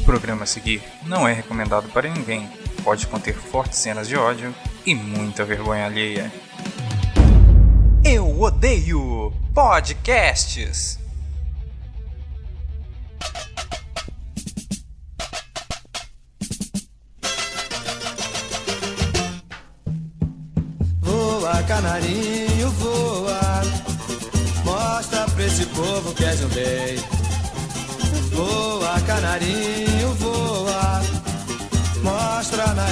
O programa a seguir não é recomendado para ninguém. Pode conter fortes cenas de ódio e muita vergonha alheia. Eu odeio podcasts. Voa, canarinho, voa. Mostra pra esse povo que és um rei. Voa, canarinho,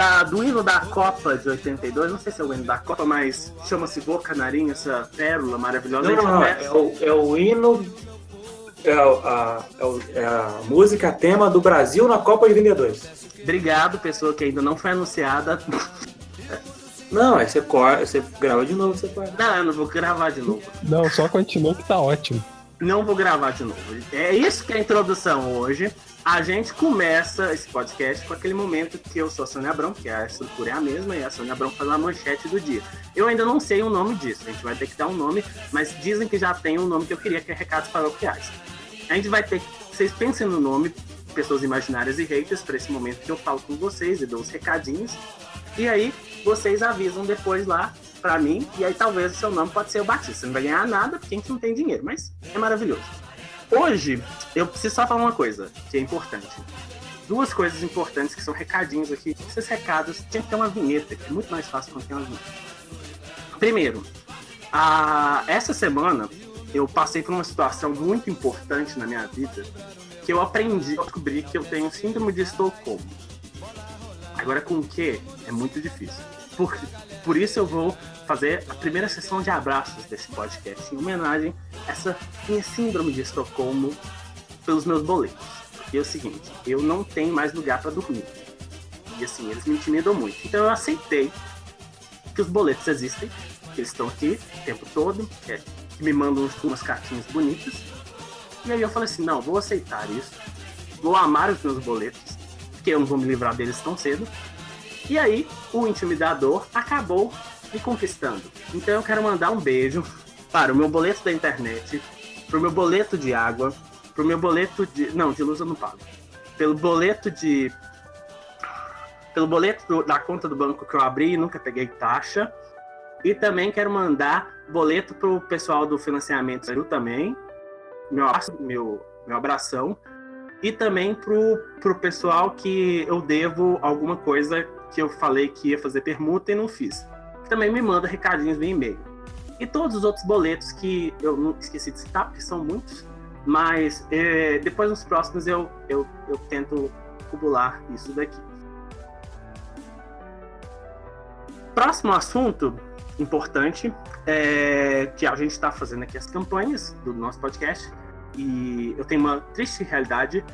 da- do hino da Copa de 82, não sei se é o hino da Copa, mas chama-se Vô Canarinho, essa pérola maravilhosa. Não, não, não, começa- é o, é o hino. É, a, é, o- é a música tema do Brasil na Copa de 22. Obrigado, pessoa que ainda não foi anunciada. Não, aí você, corta, você grava de novo, você corta. Não, eu não vou gravar de novo. Não, só continua que tá ótimo. Não vou gravar de novo. É isso que é a introdução hoje. A gente começa esse podcast com aquele momento que eu sou a Sônia Abrão, que a estrutura é a mesma, e a Sônia Abrão faz a manchete do dia. Eu ainda não sei o nome disso, a gente vai ter que dar um nome, mas dizem que já tem um nome que eu queria, que é Recados Paroquiais. A gente vai ter que. Vocês pensem no nome, pessoas imaginárias e haters, para esse momento que eu falo com vocês e dou os recadinhos. E aí, vocês avisam depois lá pra mim, e aí talvez o seu nome pode ser o Batista. Você não vai ganhar nada porque a gente não tem dinheiro, mas é maravilhoso. Hoje, eu preciso só falar uma coisa que é importante. Duas coisas importantes que são recadinhos aqui. Esses recados tinha que ter uma vinheta, que é muito mais fácil quando tem uma vinheta. Primeiro, a... essa semana eu passei por uma situação muito importante na minha vida que eu aprendi, eu descobri que eu tenho síndrome de Estocolmo. Agora com o que é muito difícil. Por, por isso eu vou fazer a primeira sessão de abraços desse podcast em homenagem a essa minha síndrome de Estocolmo pelos meus boletos. E é o seguinte, eu não tenho mais lugar para dormir. E assim, eles me intimidam muito. Então eu aceitei que os boletos existem, que eles estão aqui o tempo todo, que, é- me mandam umas cartinhas bonitas. E aí eu falei assim, não, vou aceitar isso, vou amar os meus boletos, porque eu não vou me livrar deles tão cedo. E aí, o intimidador acabou me conquistando. Então eu quero mandar um beijo para o meu boleto da internet, para o meu boleto de água, para o meu boleto de. Não, de luz eu não pago. Pelo boleto de. Pelo boleto do- da conta do banco que eu abri e nunca peguei taxa. E também quero mandar boleto pro pessoal do financiamento Zero também. Meu abraço, meu, meu abração. E também pro, pro pessoal que eu devo alguma coisa que eu falei que ia fazer permuta e não fiz. Também me manda recadinhos via e-mail. E todos os outros boletos que eu não esqueci de citar, porque são muitos. Mas eh, depois nos próximos eu, eu, eu tento cubular isso daqui. Próximo assunto importante é que a gente está fazendo aqui as campanhas do nosso podcast e eu tenho uma triste realidade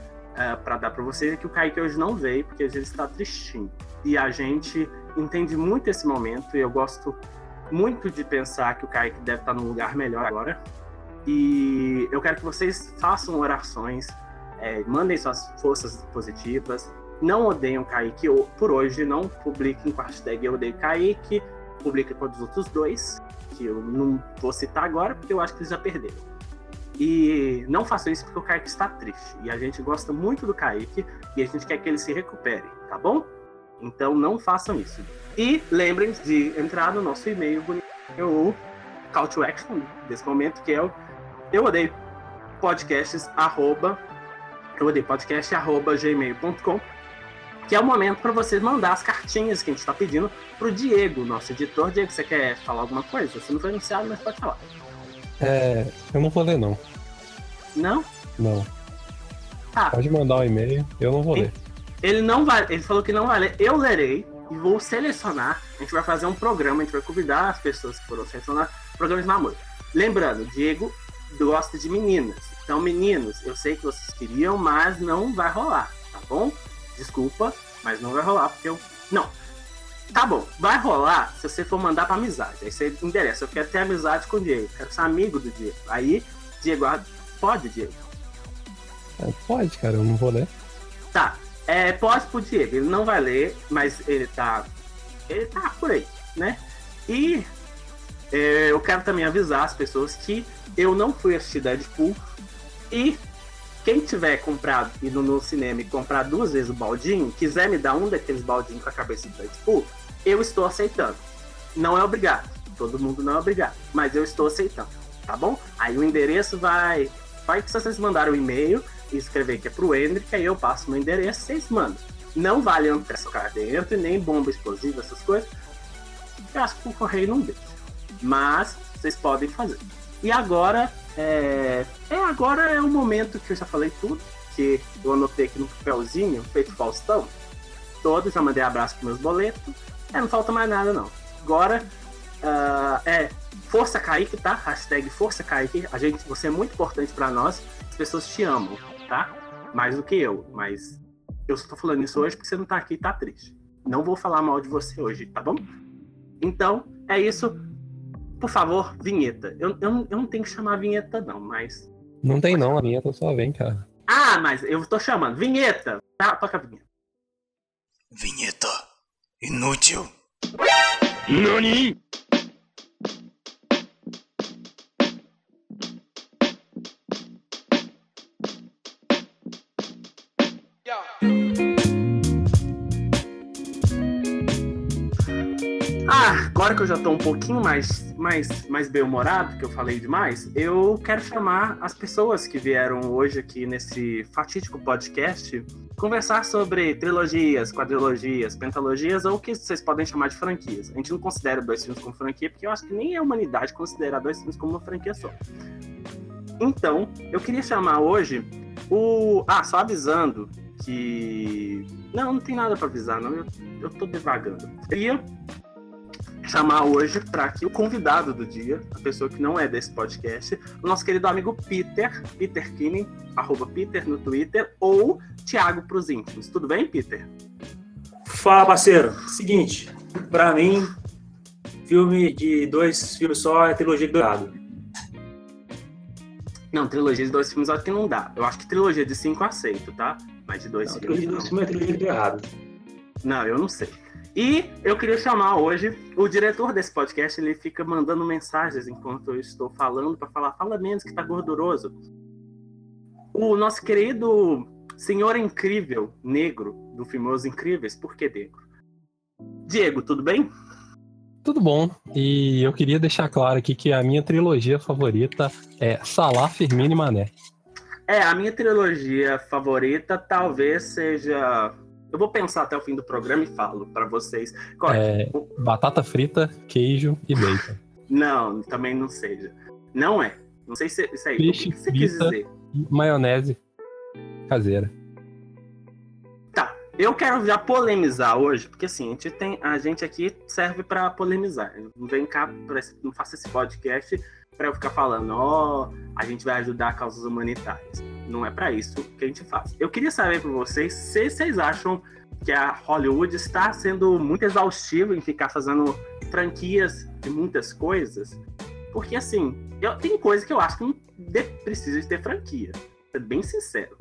para dar para vocês que o Kaique hoje não veio porque hoje ele está tristinho e a gente entende muito esse momento e eu gosto muito de pensar que o Kaique deve estar num lugar melhor agora e eu quero que vocês façam orações é, mandem suas forças positivas não odeiam Kaique ou- por hoje, não publiquem com a hashtag eu odeio Kaique, publica com os outros dois, que eu não vou citar agora porque eu acho que eles já perderam. E não façam isso porque o Kaique está triste. E a gente gosta muito do Kaique e a gente quer que ele se recupere, tá bom? Então não façam isso. E lembrem-se de entrar no nosso e-mail bonito, o call to action desse momento, que é o eu odeio podcasts arroba eu odeio podcast arroba gmail.com que é o momento para vocês mandar as cartinhas que a gente está pedindo pro Diego, nosso editor. Diego, você quer falar alguma coisa? Você não foi anunciado, mas pode falar. É, eu não vou ler, não. Não? Não. Tá. Pode mandar um e-mail, eu não vou ler. Ele não vai. Ele falou que não vai ler. Eu lerei e vou selecionar. A gente vai fazer um programa, a gente vai convidar as pessoas que foram selecionar programa de namoro. Lembrando, Diego gosta de meninas. Então, meninos, eu sei que vocês queriam, mas não vai rolar, tá bom? Desculpa, mas não vai rolar, porque eu. Não. Tá bom, vai rolar se você for mandar pra amizade. Aí você endereça, eu quero ter amizade com o Diego, quero ser amigo do Diego. Aí, Diego, pode, Diego? É, pode, cara, eu não vou ler. Tá, é, pode pro Diego, ele não vai ler, mas ele tá. Ele tá por aí, né? E é, eu quero também avisar as pessoas que eu não fui assistir Deadpool e quem tiver comprado, ido no cinema e comprar duas vezes o baldinho, quiser me dar um daqueles baldinhos com a cabeça do Deadpool, eu estou aceitando. Não é obrigado. Todo mundo não é obrigado. Mas eu estou aceitando. Tá bom? Aí o endereço vai. Vai que vocês mandaram um e-mail escrever que é pro Hendrick, aí eu passo meu endereço vocês mandam. Não vale ficar dentro nem bomba explosiva, essas coisas. Eu acho que o correio não deixa. Mas vocês podem fazer. E agora é... é agora é o momento que eu já falei tudo, que eu anotei aqui no papelzinho, feito Faustão. Todos, já mandei abraço para meus boletos. É, não falta mais nada não. Agora uh, é Força Kaique, tá? Hashtag Força Kaique. A gente, você é muito importante para nós. As pessoas te amam, tá? Mais do que eu, mas eu estou falando isso hoje porque você não tá aqui e tá triste. Não vou falar mal de você hoje, tá bom? Então, é isso. Por favor, vinheta. Eu, eu, eu não tenho que chamar vinheta, não, mas. Não tem não, a vinheta só vem, cara. Ah, mas eu tô chamando. Vinheta! Tá, toca a vinheta. Vinheta. Inútil. NANI? Agora que eu já tô um pouquinho mais, mais, mais bem-humorado, que eu falei demais, eu quero chamar as pessoas que vieram hoje aqui nesse fatídico podcast conversar sobre trilogias, quadrilogias, pentalogias ou o que vocês podem chamar de franquias. A gente não considera dois filmes como franquia, porque eu acho que nem a humanidade considera dois filmes como uma franquia só. Então, eu queria chamar hoje o. Ah, só avisando que. Não, não tem nada para avisar, não. Eu, eu tô devagando. Eu queria chamar hoje para que o convidado do dia, a pessoa que não é desse podcast, o nosso querido amigo Peter, Peter Kinney, arroba Peter no Twitter, ou Thiago pros íntimos. Tudo bem, Peter? Fala, parceiro. Seguinte, pra mim, filme de dois filmes só é trilogia do errado. Não, trilogia de dois filmes acho que não dá. Eu acho que trilogia de cinco aceito, tá? Mas de dois Não, filmes. trilogia de dois filmes é trilogia do errado. Não, eu não sei. E eu queria chamar hoje o diretor desse podcast, ele fica mandando mensagens enquanto eu estou falando para falar, fala menos que tá gorduroso. O nosso querido senhor incrível, negro, do filme Os Incríveis, por que negro? Diego, tudo bem? Tudo bom. E eu queria deixar claro aqui que a minha trilogia favorita é Salah, Firmino e Mané. É, a minha trilogia favorita talvez seja. Eu vou pensar até o fim do programa e falo para vocês. É? É, batata frita, queijo e bacon. Não, também não seja. Não é. Não sei se isso aí. Peixe, o que você quis dizer? Maionese caseira. Tá. Eu quero já polemizar hoje, porque assim, a gente, tem, a gente aqui serve para polemizar. Não vem cá, pra não faça esse podcast para eu ficar falando, ó, a gente vai ajudar causas humanitárias. Não é para isso que a gente faz. Eu queria saber por vocês se vocês acham que a Hollywood está sendo muito exaustiva em ficar fazendo franquias de muitas coisas. Porque assim, eu, tem coisa que eu acho que não de- precisa de ter franquia. Ser bem sincero.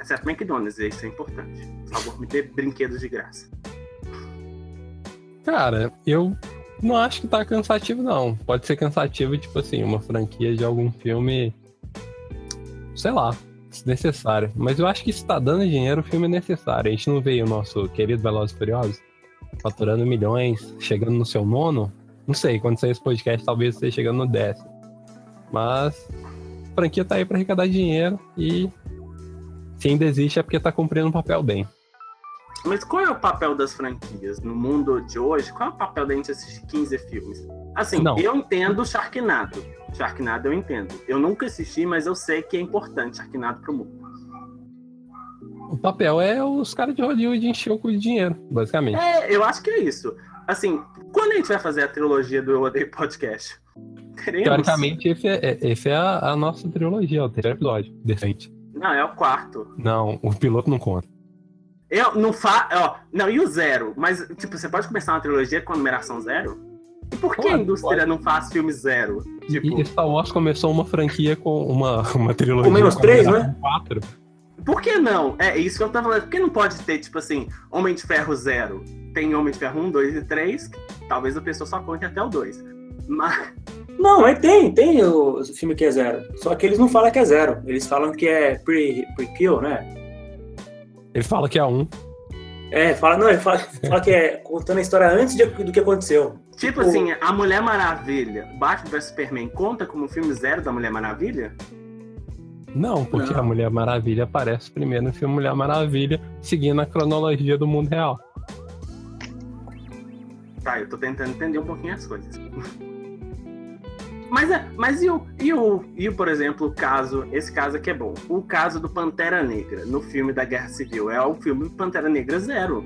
Exceto McDonald's, isso é importante. Por favor, me dê brinquedos de graça. Cara, eu não acho que tá cansativo, não. Pode ser cansativo, tipo assim, uma franquia de algum filme. Sei lá, desnecessário. Mas eu acho que se tá dando dinheiro, o filme é necessário. A gente não vê o nosso querido Velozes Furiosos faturando milhões, chegando no seu nono. Não sei, quando sair esse podcast, talvez esteja chegando no décimo. Mas a franquia tá aí pra arrecadar dinheiro e se ainda existe é porque tá cumprindo um papel bem. Mas qual é o papel das franquias no mundo de hoje? Qual é o papel da gente assistir 15 filmes? Assim, Não. eu entendo Sharknado. Sharknado eu entendo. Eu nunca assisti, mas eu sei que é importante Sharknado pro mundo. O papel é os caras de Hollywood encher o cu de dinheiro, basicamente. É, eu acho que é isso. Assim, quando a gente vai fazer a trilogia do Eu Odeio Podcast? Teremos? Teoricamente, esse é, é- esse é a, a nossa trilogia, o terceiro episódio, decente. Não, é o quarto. Não, o piloto não conta. Eu não fa... ó, Não, e o zero? Mas, tipo, você pode começar uma trilogia com a numeração zero? E por que a indústria não faz filme zero? Tipo, E Star Wars começou uma franquia com uma, uma trilogia. Com menos três, né? Quatro. por que não? É isso que eu tava falando. Por que não pode ter, tipo assim, Homem de Ferro zero? Tem Homem de Ferro 1, 2 e 3. Talvez a pessoa só conte até o 2. Mas, Não, mas tem, tem o, o filme que é zero. Só que eles não falam que é zero. Eles falam que é pre- prequel, né? Ele fala que é um. É, fala, não, ele fala, fala que é contando a história antes de- do que aconteceu. Tipo assim, a Mulher Maravilha, Batman vs Superman, conta como filme zero da Mulher Maravilha? Não, porque Não. a Mulher Maravilha aparece primeiro no filme Mulher Maravilha, seguindo a cronologia do mundo real. Tá, eu tô tentando entender um pouquinho as coisas. Mas, é, mas e, o, e, o, e o, por exemplo, o caso, esse caso aqui é bom. O caso do Pantera Negra, no filme da Guerra Civil, é o filme Pantera Negra Zero.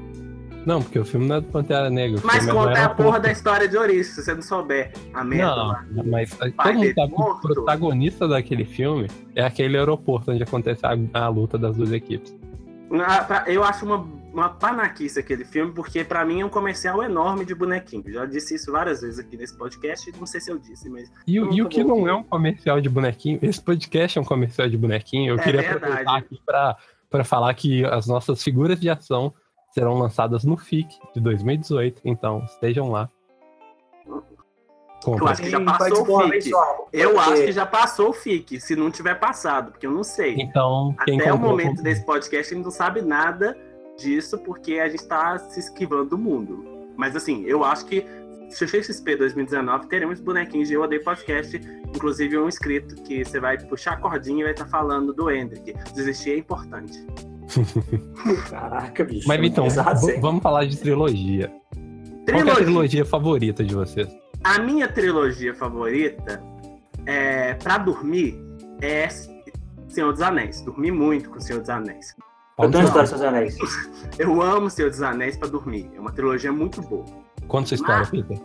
Não, porque o filme não é do Pantera Negra. Mas é conta a porra da história de Ouriço, se você não souber. A merda lá. Não, mas todo Pai mundo sabe que o protagonista daquele filme é aquele aeroporto onde acontece a, a luta das duas equipes. Ah, Eu acho uma, uma panaquice aquele filme, porque pra mim é um comercial enorme de bonequinho. Já disse isso várias vezes aqui nesse podcast, não sei se eu disse, mas. E, o- e o que não é um comercial de bonequinho, esse podcast é um comercial de bonequinho. Eu É queria verdade. aproveitar aqui pra, pra falar que as nossas figuras de ação serão lançadas no FIC de 2018, então estejam lá. Eu Compre. acho que já passou participou o FIC. só, Eu porque- acho que já passou o FIC, se não tiver passado, porque eu não sei. Então, quem Até o momento comprou. desse podcast, a gente não sabe nada disso, porque a gente tá se esquivando do mundo. Mas assim, eu acho que XXP 2019 teremos bonequinhos de Eu Odeio Podcast, inclusive um inscrito que você vai puxar a cordinha e vai estar falando do Hendrick. Desistir é importante. Caraca, bicho. Mas é então, pesado, vamos falar de trilogia. Qual que é a Trilogia. trilogia favorita de vocês? A minha trilogia favorita é para dormir é Senhor dos Anéis. Dormi muito com Senhor dos Anéis. Eu Não. história dos anéis. Eu amo Senhor dos Anéis para dormir. É uma trilogia muito boa. Conta sua história, Ah. Peter.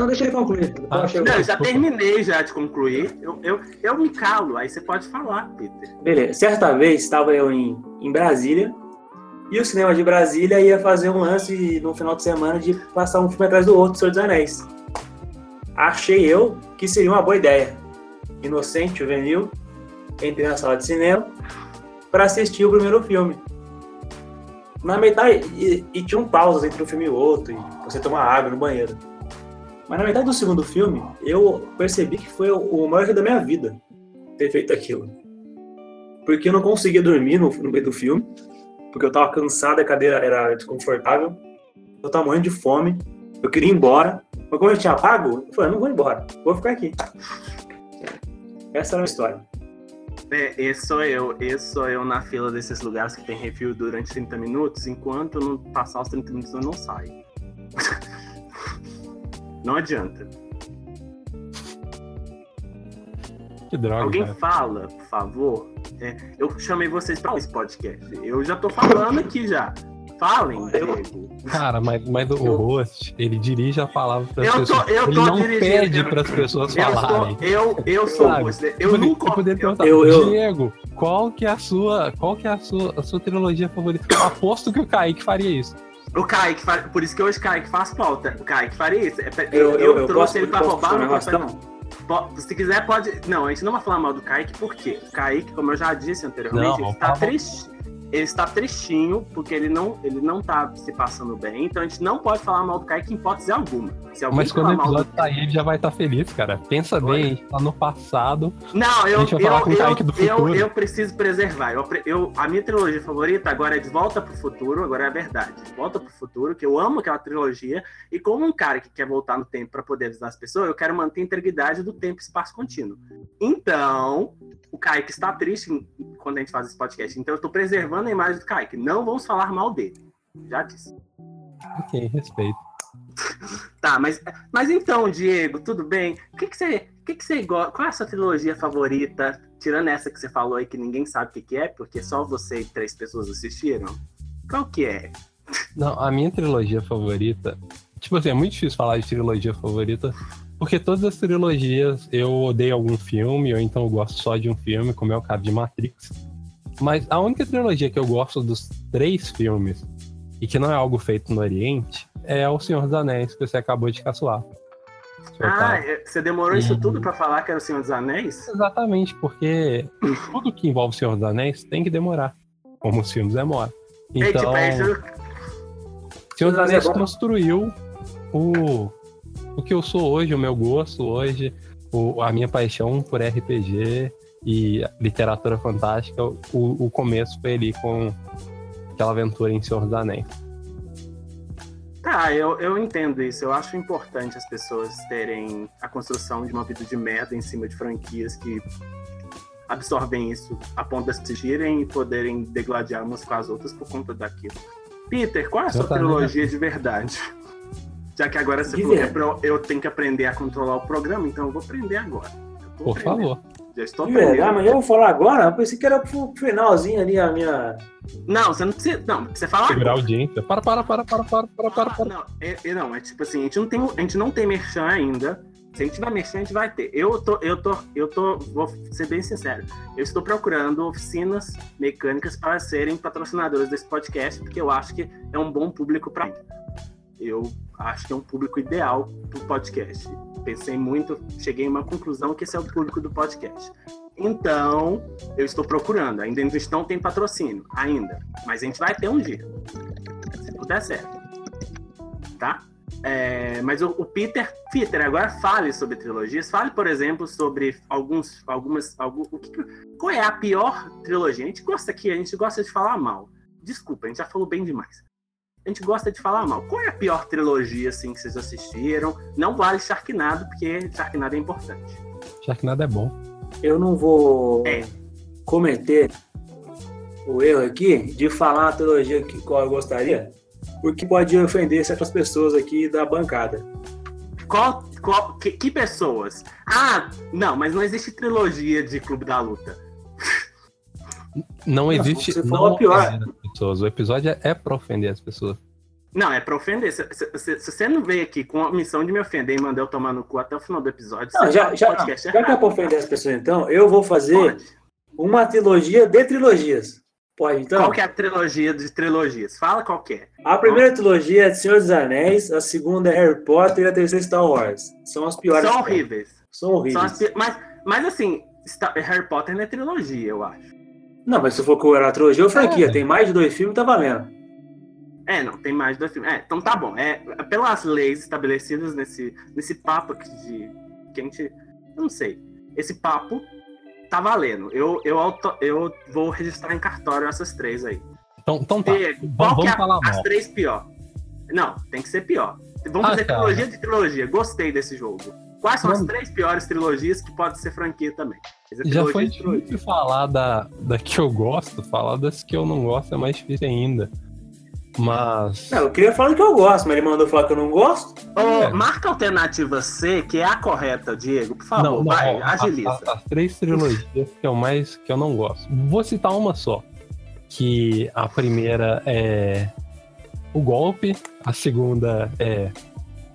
Não, deixa ele concluir. Ah, Eu Não, eu já Desculpa. terminei já de concluir. Eu, eu, eu me calo, aí você pode falar, Peter. Beleza. Certa vez estava eu em, em Brasília e o cinema de Brasília ia fazer um lance no final de semana de passar um filme atrás do outro, Senhor dos Anéis. Achei eu que seria uma boa ideia. Inocente, juvenil, entrei na sala de cinema para assistir o primeiro filme. Na metade, e, e tinham pausas entre um filme e outro, e você tomar água no banheiro. Mas na metade do segundo filme, eu percebi que foi o, maior erro da minha vida ter feito aquilo porque eu não conseguia dormir no, no meio do filme, porque eu tava cansado, a cadeira era desconfortável, eu tava morrendo de fome, eu queria ir embora, mas como eu tinha pago, eu falei, não vou embora, vou ficar aqui. Essa era a história. É, esse sou eu. Esse sou eu na fila desses lugares que tem review durante 30 minutos. Enquanto não passar os 30 minutos, eu não saio. não adianta. Que droga, Alguém cara. fala, por favor. É, eu chamei vocês para esse podcast. Eu já tô falando aqui já. Falem, Diego. Cara, mas, mas o Eu- host, ele dirige a palavra para Eu as tô- pessoas. eu ele tô não dirigindo, pede eu- para as pessoas Eu, falarem. sou, eu, eu sou Sabe? você. Eu, Eu nunca. eu poderia perguntar, eu- eu- Diego, qual que é a sua, qual que é a sua, a sua trilogia favorita? Eu aposto que o Kaique faria isso. O Kaique, fa- por isso que hoje o Kaique faz falta. O Kaique faria isso. É, Eu, eu, eu, trouxe posso, ele pra roubar. falar um não negócio, posso- não? Po- Se quiser, pode. Não, a gente não vai falar mal do Kaique, por quê? O Kaique, como eu já disse anteriormente, Não, ele está triste. Ele está tristinho porque ele não, ele não tá se passando bem. Então a gente não pode falar mal do Kaique em hipótese alguma. Se alguém Mas quando o episódio sair, ele já vai estar feliz, cara. Pensa Olha. bem, a gente tá no passado. Não, eu, eu, eu, eu, eu preciso preservar. Eu, eu- a minha trilogia favorita agora é De Volta pro Futuro, agora é a verdade. De Volta pro Futuro, que eu amo aquela trilogia. E como um cara que quer voltar no tempo para poder avisar as pessoas, eu quero manter a integridade do tempo e espaço contínuo. Então, o Kaique está triste quando a gente faz esse podcast. Então, eu tô preservando a imagem do Kaique. Não vamos falar mal dele. Já disse. Ok, respeito. Tá, mas, mas então, Diego, tudo bem? O que, que você. O que, que você gosta? Qual é a sua trilogia favorita? Tirando essa que você falou aí que ninguém sabe o que, que é, porque só você e três pessoas assistiram. Qual que é? Não, a minha trilogia favorita. Tipo assim, é muito difícil falar de trilogia favorita, porque todas as trilogias eu odeio algum filme, ou então eu gosto só de um filme, como é o caso de Matrix. Mas a única trilogia que eu gosto dos três filmes, e que não é algo feito no Oriente, é O Senhor dos Anéis, que você acabou de caçoar. Ah, Otávio. é- você demorou isso Uhum. tudo pra falar que era o Senhor dos Anéis? Exatamente, porque tudo que envolve O Senhor dos Anéis tem que demorar, como os filmes demoram. Ei, tipo, Então, é, isso- O Senhor dos é Anéis bom. construiu o, o que eu sou hoje, o meu gosto hoje, o- a minha paixão por RPG e literatura fantástica. O, o começo foi ali com aquela aventura em Senhor dos Anéis. Tá, eu, eu entendo isso. Eu acho importante as pessoas terem a construção de uma vida de merda em cima de franquias que absorvem isso a ponto de assistirem e poderem degladiar umas com as outras por conta daquilo. Peter, qual é a sua trilogia de verdade? Já que agora você falou que é eu, tenho que aprender a controlar o programa, então eu vou aprender agora. Por aprendendo. favor. Já estou De verdade, aprendendo. mas eu vou falar agora? Eu pensei que era pro finalzinho ali a minha. Não, você não precisa. Não, você fala Segurar a audiência. Para, para, para, para, para, para, para, Ah, para. não, é, é- não, é tipo assim, a gente não tem, a gente não tem merchan ainda. Se a gente tiver merchan, a gente vai ter. Eu tô, eu tô, eu tô, vou ser bem sincero. Eu estou procurando oficinas mecânicas para serem patrocinadoras desse podcast, porque eu acho que é um bom público para mim. Eu acho que é um público ideal pro podcast. Pensei muito, cheguei a uma conclusão que esse é o público do podcast. Então, eu estou procurando. Ainda não tem patrocínio, ainda. Mas a gente vai ter um dia. Se der certo. Tá? É, mas o, o Peter, Peter, agora fale sobre trilogias. Fale, por exemplo, sobre alguns, algumas, algum, o que- qual é a pior trilogia? A gente gosta aqui, a gente gosta de falar mal. Desculpa, a gente já falou bem demais. A gente gosta de falar mal. Qual é a pior trilogia assim que vocês assistiram? Não vale Sharknado, porque Sharknado é importante. Nada é bom. Eu não vou É. cometer o erro aqui de falar uma trilogia que qual eu gostaria, porque pode ofender certas pessoas aqui da bancada. Qual, qual, que, que pessoas? Ah, não, mas não existe trilogia de Clube da Luta. Não Não, existe. você não falou a pior. as pessoas. O episódio é, é pra ofender as pessoas. Não, é pra ofender. Se, se- se- se você não veio aqui com a missão de me ofender e mandar eu tomar no cu até o final do episódio, Não, você já, já, podcast já que é pra ofender as pessoas, então, eu vou fazer Pode. uma trilogia de trilogias. Pode, então? Qual que é a trilogia de trilogias? Fala qual que é. A primeira trilogia é Senhor dos Anéis, a segunda é Harry Potter e a terceira é Star Wars. São as piores. São que horríveis. São São horríveis. as pi- mas, mas assim, Star- Harry Potter não é trilogia, eu acho. Não, mas se for colocar a trilogia ou franquia, É. tem mais de dois filmes, tá valendo. É, não, tem mais dois filmes. É, então tá bom. É, pelas leis estabelecidas nesse, nesse papo aqui de. Que a gente. Eu não sei. Esse papo tá valendo. Eu, eu, auto- eu vou registrar em cartório essas três aí. Então, então tá. Vamos, qual que é vamos a- falar as três pior? Não, tem que ser pior. Vamos Ah, fazer cara. trilogia de trilogia. Gostei desse jogo. Quais são as Vamos. três piores trilogias que pode ser franquia também? Já foi difícil falar da, da que eu gosto, falar das que eu não gosto é mais difícil ainda. Mas. Não, eu queria falar que eu gosto, mas ele mandou falar que eu não gosto. Ô, É. Marca a alternativa C, que é a correta, Diego. Por favor, não, não, vai, ó, a- agiliza. a- as três trilogias que eu mais que eu não gosto. Vou citar uma só. Que a primeira é o golpe, a segunda é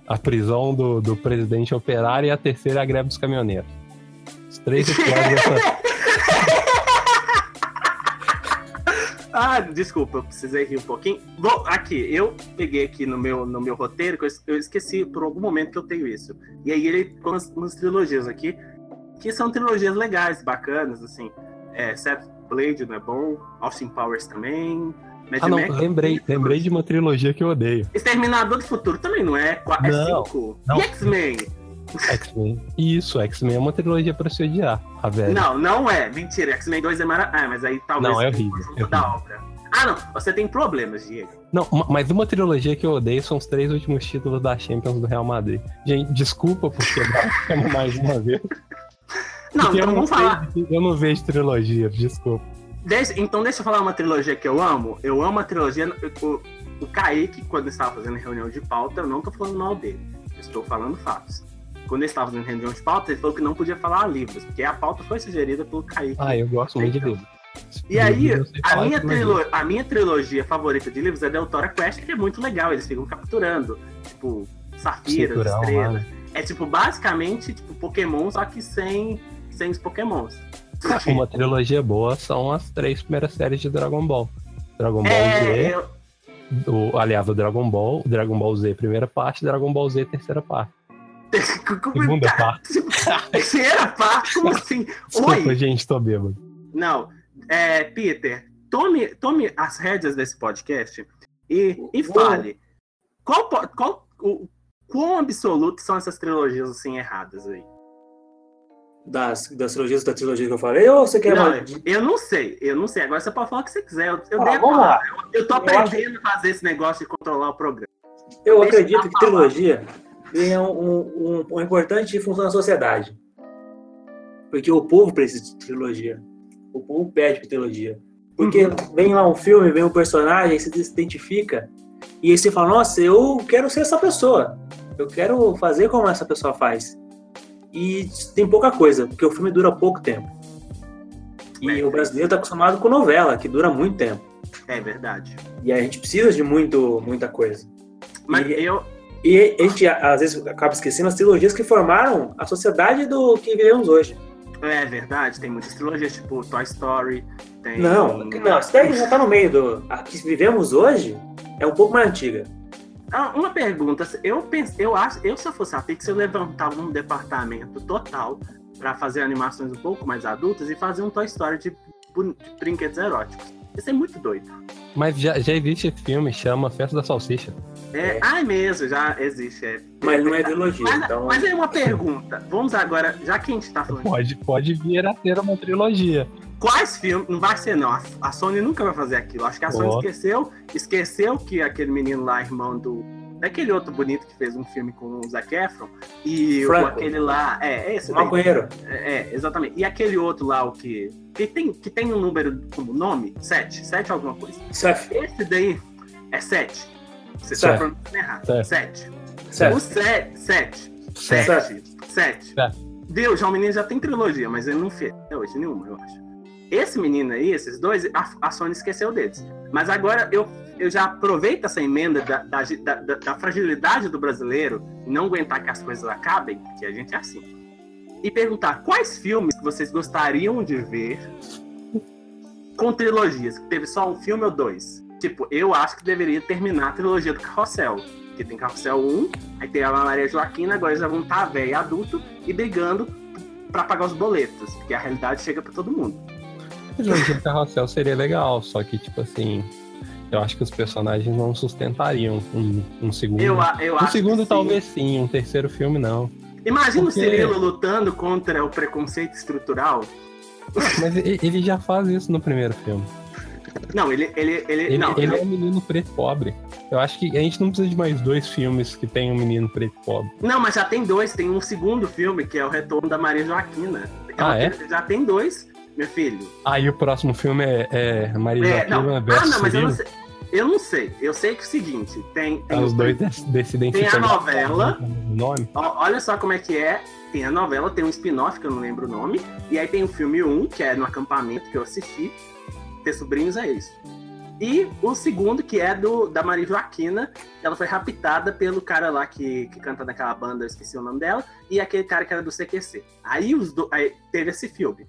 a prisão do, do presidente operário e a terceira é a greve dos caminhoneiros. Os três episódios dessa, Ah, desculpa, eu precisei rir um pouquinho. Bom, aqui, eu peguei aqui no meu, no meu roteiro, que eu es- eu esqueci por algum momento que eu tenho isso. E aí ele com umas, umas trilogias aqui, que são trilogias legais, bacanas, assim. É, Seth Blade não é bom, Austin Powers também. Mad Ah, não, Max, lembrei, lembrei de uma trilogia que eu odeio. Exterminador do Futuro também não é? É Não, cinco. não. E X-Men? X-Men. Isso, X-Men é uma trilogia pra se odiar, a velha. Não, não é. Mentira, X-Men 2 é maravilhoso. Ah, mas aí talvez Não, é horrível, é da obra. Ah, não. Você tem problemas, Diego. Não, ma- mas uma trilogia que eu odeio são os três últimos títulos da Champions do Real Madrid. Gente, desculpa por quebrar mais uma vez. Não, então eu, não vamos falar. eu não vejo trilogia, desculpa. Deixa- então deixa eu falar uma trilogia que eu amo. Eu amo a trilogia. O, o Kaique, quando estava fazendo reunião de pauta, eu não tô falando mal dele. Eu estou falando fatos. Quando ele estava fazendo reunião de pauta, ele falou que não podia falar livros, porque a pauta foi sugerida pelo Kaique. Ah, eu gosto muito de livro. E aí, a minha, trilogia. trilo- a minha trilogia favorita de livros é Deltora Quest, que é muito legal. Eles ficam capturando, tipo, safiras, Cinturão estrelas. né? É tipo, basicamente, tipo, Pokémon, só que sem, sem os Pokémons. Uma trilogia boa são as três primeiras séries de Dragon Ball. Dragon Ball É, Z, eu, o, aliás, o Dragon Ball, Dragon Ball Z primeira parte, Dragon Ball Z terceira parte. Segunda parte. Terceira parte? Como assim? Desculpa, Oi? gente, tô bêbado. Não. É, Peter, tome, tome as rédeas desse podcast e, e fale. Qual, qual, o, quão absoluto são essas trilogias assim erradas aí? Das, das trilogias da trilogia que eu falei, ou você quer Não, mais? eu não sei, eu não sei. Agora você pode falar o que você quiser. Eu, eu, Ah, vamos lá. palavra. eu tô Eu aprendendo a fazer esse negócio de controlar o programa. Eu Deixa acredito eu que falar. trilogia tem um, um, um- uma importante função na sociedade. Porque o povo precisa de trilogia. O povo pede por trilogia. Porque vem lá um filme, vem um personagem, você se identifica, e aí você fala, nossa, eu quero ser essa pessoa. Eu quero fazer como essa pessoa faz. E tem pouca coisa, porque o filme dura pouco tempo. E É. o brasileiro está acostumado com novela, que dura muito tempo. É verdade. E a gente precisa de muito, muita coisa. Mas E- eu. E a gente, às vezes, acaba esquecendo as trilogias que formaram a sociedade do que vivemos hoje. É verdade, tem muitas trilogias, tipo Toy Story. Tem... Não, não, isso daí já tá no meio do. A que vivemos hoje é um pouco mais antiga. Ah, uma pergunta. Eu penso, eu acho, eu se eu fosse a Pixar, eu levantava um departamento total para fazer animações um pouco mais adultas e fazer um Toy Story de, de brinquedos eróticos. Isso é muito doido. Mas já, já existe esse filme, chama Festa da Salsicha. É, ah, é mesmo, já existe. é. Mas não é trilogia. Mas, então, mas aí uma pergunta. Vamos agora, já que a gente tá falando. Pode, pode vir a ter uma trilogia. Quais filmes. Não vai ser, não. A, a Sony nunca vai fazer aquilo. Acho que a Sony Ó. esqueceu. Esqueceu que aquele menino lá, irmão do. Daquele outro bonito que fez um filme com o Zac Efron. E o, aquele lá. É, é esse maconheiro. É, é, exatamente. E aquele outro lá, o que. Que tem, que tem um número como nome? Sete. Sete alguma coisa. Seth. Esse daí é sete. Você está pronunciando errado. Sete. Seth. O sete. Sete. Sete. Sete. Deus, já o menino já tem trilogia, mas ele não fez até hoje nenhuma, eu acho. Esse menino aí, esses dois, a, a Sony esqueceu deles. Mas agora eu, eu já aproveito essa emenda da, da, da, da- da fragilidade do brasileiro não aguentar que as coisas acabem, porque a gente é assim. E perguntar quais filmes vocês gostariam de ver com trilogias, que teve só um filme ou dois. Tipo, eu acho que deveria terminar a trilogia do Carrossel. Que tem Carrossel 1, aí tem a Maria Joaquina, agora eles já vão estar velho e adulto e brigando pra pagar os boletos, porque a realidade chega pra todo mundo. A trilogia do Carrossel seria legal, só que, tipo assim, eu acho que os personagens não sustentariam um, um segundo. Eu, eu um segundo sim. talvez sim, um terceiro filme não. Imagina Porque- o Cirilo lutando contra o preconceito estrutural. Mas ele já faz isso no primeiro filme. Não, ele. ele, ele, Ele, não, ele não, é um menino preto pobre. Eu acho que a gente não precisa de mais dois filmes que tem um menino preto pobre. não, mas já tem dois. Tem um segundo filme, que é o Retorno da Maria Joaquina. Ela Ah, é? tem- Já tem dois, meu filho. Aí o próximo filme é, é Maria É, não. Joaquina Ah, versus não, mas eu não Cirilo. sei. Eu não sei. Eu sei que é o seguinte: tem. tem Aí os dois dec- decidem Tem a novela. nome. Ó, Olha só como é que é. Tem a novela, tem um spin-off, que eu não lembro o nome. E aí tem o filme 1, que é no acampamento que eu assisti. Ter sobrinhos é isso. E o segundo, que é do da Maria Joaquina. Ela foi raptada pelo cara lá que, que canta naquela banda, eu esqueci o nome dela. E aquele cara que era do CQC. Aí, os do, aí teve esse filme.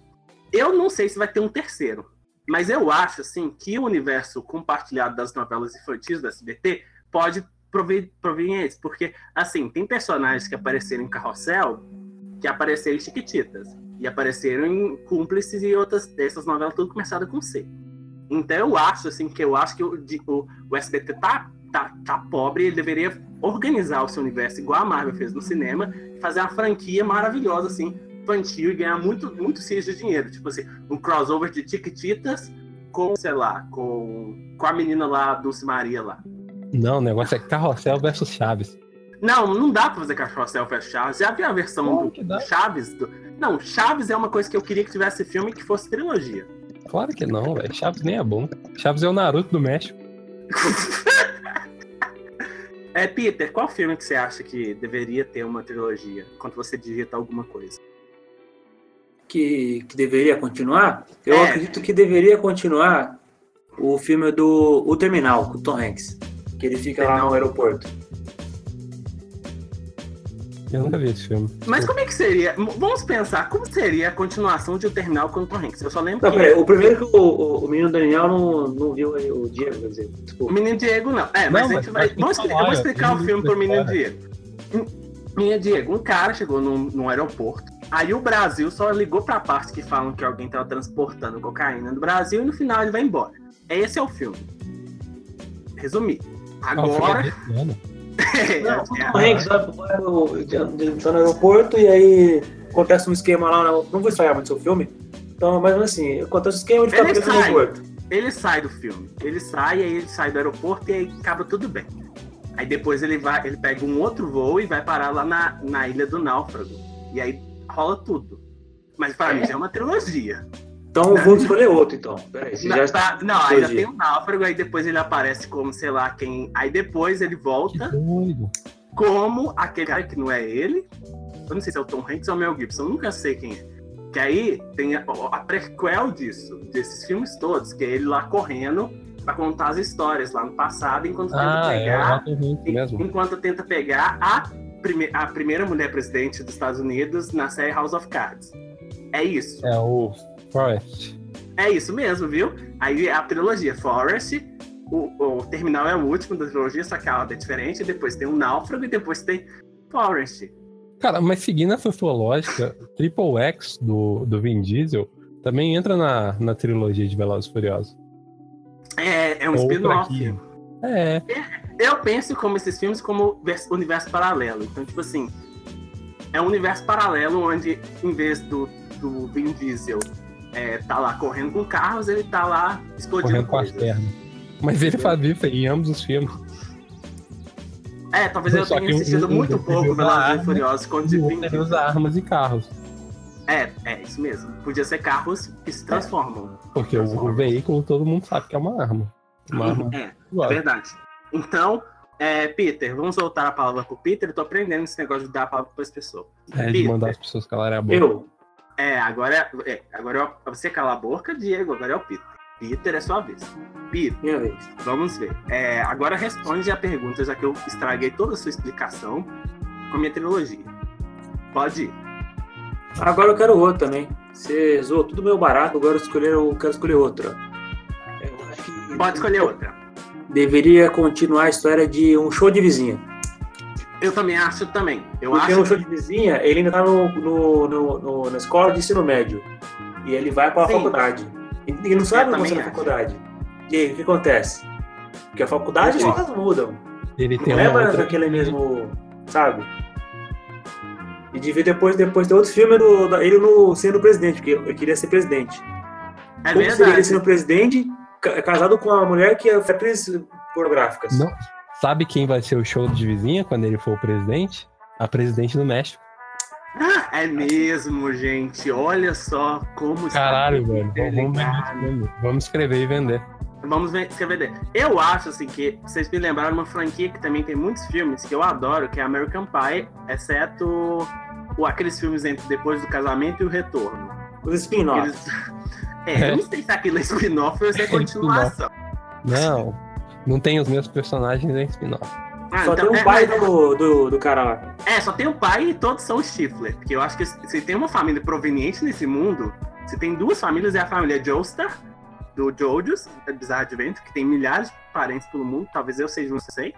Eu não sei se vai ter um terceiro. Mas eu acho, assim, que o universo compartilhado das novelas infantis do SBT pode prover isso. Porque, assim, tem personagens que apareceram em Carrossel que apareceram em Chiquititas. E apareceram em Cúmplices e outras dessas novelas, tudo começadas com C. Então eu acho, assim, que eu acho que o, de- o, o SBT tá, tá, tá pobre, ele deveria organizar o seu universo igual a Marvel fez no cinema fazer uma franquia maravilhosa, assim, infantil e ganhar muito, muito de dinheiro. Tipo assim, um crossover de Chiquititas com, sei lá, com, com a menina lá, Dulce Maria lá. Não, o negócio é Carrossel versus Chaves. Não, não dá pra fazer Carrossel versus Chaves. Já vi a versão do. Chaves? Do... Não, Chaves é uma coisa que eu queria que tivesse filme que fosse trilogia. Claro que não, velho. Chaves nem é bom. Chaves é o Naruto do México. É, Peter, qual filme que você acha que deveria ter uma trilogia quando você digita alguma coisa? Que, que deveria continuar? Eu É. acredito que deveria continuar o filme do O Terminal, com o Tom Hanks. Que ele fica lá Terminal. no aeroporto. Eu nunca vi esse filme. Mas como é que seria? Vamos pensar, como seria a continuação de O Terminal com o Tom Hanks? Eu só lembro Não, que peraí, o primeiro que o, o, o menino Daniel não, não viu aí o Diego, quer dizer, o desculpa. Menino Diego não. É, mas Não, a gente mas vai. Vamos, eu vou explicar eu o filme pro Menino. Diego. Menino Diego, um cara chegou num, num aeroporto. Aí o Brasil só ligou pra parte que falam que alguém tava transportando cocaína no Brasil e no final ele vai embora. Esse é o filme. Resumir. O é Agora. Não, é, Tom Hanks de- tá no aeroporto e aí acontece um esquema lá, não, não vou estragar muito seu filme, então, mas assim, acontece um esquema de ficar Ele preso no sai. aeroporto. ele sai do filme. Ele sai, aí ele sai do aeroporto e aí acaba tudo bem. Aí depois ele vai, ele pega um outro voo e vai parar lá na, na ilha do náufrago. E aí rola tudo. Mas para mim já é uma trilogia. Então eu vou escolher outro, então. Peraí, você Não, já tá- não, aí já trilogia. tem o náufrago, aí depois ele aparece como, sei lá, quem. Aí depois ele volta como aquele cara que não é ele. Eu não sei se é o Tom Hanks ou o Mel Gibson, eu nunca sei quem é. Que aí tem a, a prequel disso, desses filmes todos, que é ele lá correndo pra contar as histórias lá no passado, enquanto tenta Ah, é o pegar. Mesmo. Enquanto tenta pegar a, prime a primeira mulher presidente dos Estados Unidos na série House of Cards. É isso. É o Forrest. É isso mesmo, viu? Aí a trilogia Forest, o, o Terminal é o último da trilogia, só que a ordem é diferente. Depois tem o Náufrago e depois tem Forest. Cara, mas seguindo essa sua lógica, Triple X do, do Vin Diesel também entra na, na trilogia de Velozes Furiosos. É, é um spin-off. franquia. É, Eu penso como esses filmes como vers- universo paralelo. Então, tipo assim, é um universo paralelo onde, em vez do, do Vin Diesel é, tá lá correndo com carros, ele tá lá explodindo correndo com as coisas. pernas. Mas ele fazia isso em ambos os filmes. É, talvez eu Só tenha que um- assistido muito um pouco Velozes e Furiosos quando de ele usa armas e carros. É, é isso mesmo. Podia ser carros que se transformam. Porque o, o veículo todo mundo sabe que é uma arma. Uma arma. É, é verdade. Então, é, Peter, vamos voltar a palavra pro Peter. Eu tô aprendendo esse negócio de dar a palavra para as pessoas. É de Peter. mandar as pessoas calarem a boca. Eu, É, agora é, é, agora é você cala a boca, Diego, agora é o Peter. Peter é sua vez. Peter, minha vez. vamos ver. É, agora responde a pergunta, já que eu estraguei toda a sua explicação com a minha trilogia. Pode ir. Agora eu quero outro também. Você zoou tudo meu barato, agora eu, escolher, eu quero escolher que Pode escolher outra. Deveria continuar a história de um show de vizinha. Eu também acho também. Eu Porque acho um show de vizinha, ele ainda tá no, no- no- no- na escola de ensino médio. E ele vai para a faculdade. E ele não sabe como também é na faculdade. E aí, o que acontece? Porque a faculdade as coisas mudam. Ele tem Não é uma mais outra... aquele mesmo, sabe? E devia depois, depois ter outro filme do, da- ele no, sendo presidente, porque eu queria ser presidente. é Como seria ele verdade. sendo presidente, ca- casado com uma mulher que é atriz pornográficas? Não. Sabe quem vai ser o show de vizinha quando ele for o presidente? A presidente do México. Ah, É mesmo, gente. Olha só como está Caralho, velho. Vamos vender. Vamos escrever e vender. Vamos ver, escrever. Eu acho assim que vocês me lembraram uma franquia que também tem muitos filmes que eu adoro, que é American Pie, exceto o, aqueles filmes entre Depois do Casamento e o Retorno. Os spin-offs. Eles- É, eu não sei se aquilo é spin-off ou se é continuação. Não, não tem os meus personagens em spin-off. Ah, Só então- tem é, um pai mas- do, do, do cara lá. É, só tem o pai e todos são Stifler. Porque eu acho que se tem uma família proveniente nesse mundo, se tem duas famílias, é a família Joestar, do Jojos, Bizarre Adventure, que tem milhares de parentes pelo mundo, talvez eu seja, não sei.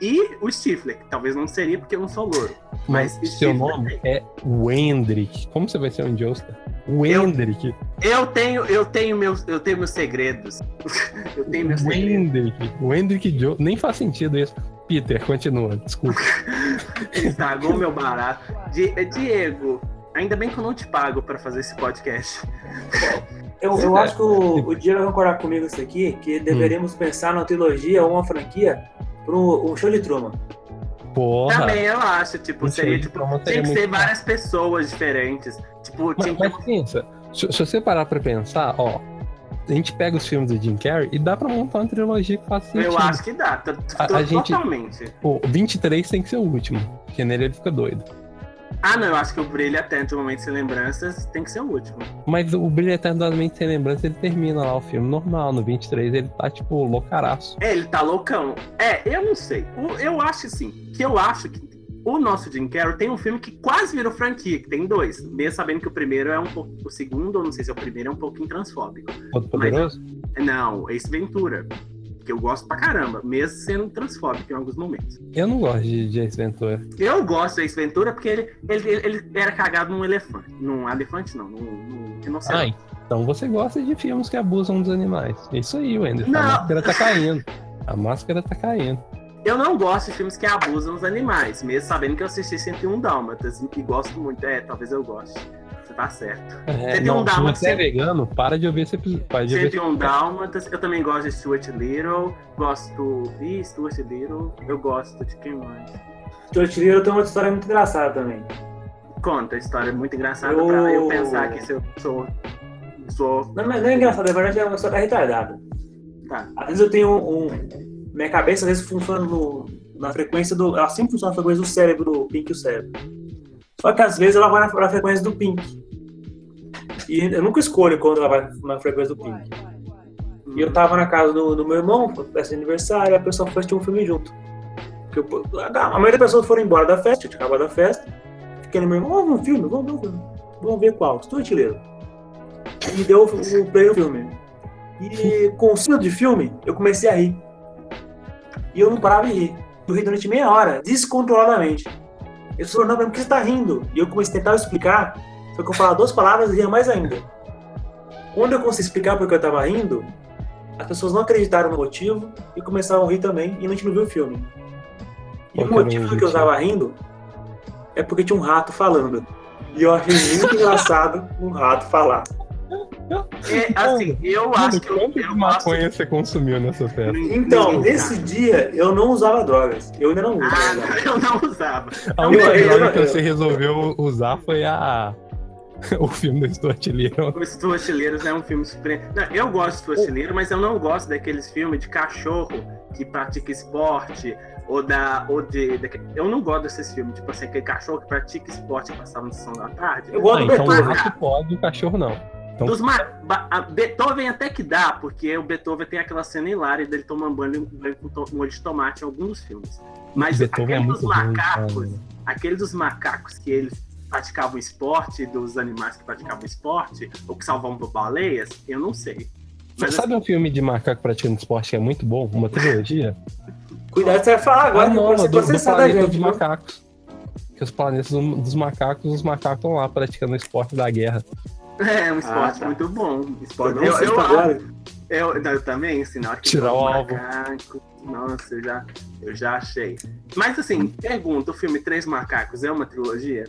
E o Stifler, que talvez não seria porque eu não sou louro. Mas Mas seu Stifler nome é Wendrick. Como você vai ser um Joestar? Wendrick. Eu tenho, eu tenho meus, eu tenho meus segredos. eu tenho meus segredos. Wendrick. Wendrick Joe. Nem faz sentido isso. Peter, continua. Desculpa. Estragou meu barato. Di- Diego, ainda bem que eu não te pago pra fazer esse podcast. Eu, eu acho que o, o Diego vai concordar comigo isso aqui, Hum. que deveríamos pensar numa trilogia ou uma franquia para um, um show de Truman. Porra. Também eu acho, tipo, Um seria tipo, tinha que ser várias pessoas diferentes. Tipo, Mas, tinha que mas pensa, se, se você parar pra pensar, ó, a gente pega os filmes do Jim Carrey e dá pra montar uma trilogia que faz sentido. Eu acho que dá, t- A- t- a gente- totalmente. O 23 tem que ser o último, porque nele ele fica doido. Ah, não, eu acho que o Brilho Eterno, Momento Sem Lembranças, tem que ser o último. Mas o Brilho Eternamente Sem Lembrança, ele termina lá o filme normal. No 23 ele tá, tipo, loucaraço. É, ele tá loucão. É, eu não sei. O- Eu acho assim, que eu acho que o nosso Jim Carrey tem um filme que quase virou franquia, que tem dois. Mesmo sabendo que o primeiro é um pouco. O segundo, ou não sei se é o primeiro, é um pouquinho transfóbico. Todo poderoso? Não, Ace Ventura. Que eu gosto pra caramba, mesmo sendo transfóbico em alguns momentos. Eu não gosto de de Ace Ventura. Eu gosto do Ace Ventura porque ele, ele, ele, ele era cagado num elefante. Num elefante, não, num, num rinoceronte. Ah, então você gosta de filmes que abusam dos animais. É Isso aí, Wender. Não. A máscara tá caindo. A máscara tá caindo. Eu não gosto de filmes que abusam dos animais, mesmo sabendo que eu assisti 101 Dálmatas e gosto muito. É, talvez eu goste. Você tá certo. É, 101 não, se Dálmatas. você é vegano, para de ouvir esse episódio. Para de ouvir 101 Dálmatas. Eu também gosto de Stuart Little. Gosto. Ih, Stuart Little. Eu gosto de quem mais? Stuart Little tem uma história muito engraçada também. Conta a história muito engraçada Eu- pra eu pensar que se eu sou. Sou. Não, mas não é engraçado, na verdade é uma história retardada. Tá. Às vezes eu tenho um. um- minha cabeça às vezes funciona no- na frequência do. Ela sempre funciona na frequência do cérebro, do Pink e o cérebro. Só que às vezes ela vai na, na frequência do Pink. E eu nunca escolho quando ela vai na frequência do Pink. E eu tava na casa do, do meu irmão, festa de aniversário, e a pessoa foi assistir um filme junto. Eu- a, a maioria das pessoas foram embora da festa, tinha acabado da festa. Fiquei no meu irmão, vamos um filme, vamos ver um filme. Vamos ver qual? Estou artilheiro. E deu o, play no filme. E com o de filme, eu comecei a rir. E eu não parava de rir. Eu ri durante meia hora, descontroladamente. Eu falei, não, por que você tá rindo? E eu comecei a tentar explicar, só que eu falava duas palavras e ria mais ainda. Quando eu consegui explicar porque eu tava rindo, as pessoas não acreditaram no motivo e começaram a rir também, e a gente não viu o filme. E o que motivo que eu tava rindo é porque tinha um rato falando. E eu achei muito engraçado um rato falar. É, assim, eu acho que eu, Quanto maconha você consumiu nessa festa? Então, nesse dia eu não usava drogas. Eu ainda não uso. Ah, né? não, eu não usava. A única eu- eu- droga que você resolveu usar foi a. o filme do Stuart Little. Os Tuachileiros é um filme super. Não, eu gosto de Tuachileiro, mas eu não gosto daqueles filmes de cachorro que pratica esporte. Ou da. Ou de, daque- Eu não gosto desses filmes, tipo assim, aquele cachorro que pratica esporte que passava no sessão da tarde. Eu gosto Ah, do então o Beethoven. rato pode, o cachorro não. Então- Dos a Beethoven até que dá, porque o Beethoven tem aquela cena hilária dele tomando banho, banho com to- molho de tomate em alguns dos filmes. Mas Beethoven é aquele dos muito ruim, macacos, cara. aquele dos macacos que eles praticavam esporte, dos animais que praticavam esporte, ou que salvavam baleias, eu não sei. Mas Sabe um filme de macaco praticando esporte que é muito bom? Uma trilogia? Cuidado, você vai falar agora a que nova, você do, do planeta gente. dos viu? macacos. Que os planetas do- dos macacos, os macacos estão lá praticando o esporte da guerra. É um esporte Ah, tá. muito bom. Esporte, não eu, eu, pra agora. eu, eu também, assim, na hora que Tirar o alvo. macaco, Nossa, eu já, eu já achei. Mas assim, pergunta, o filme Três Macacos é uma trilogia?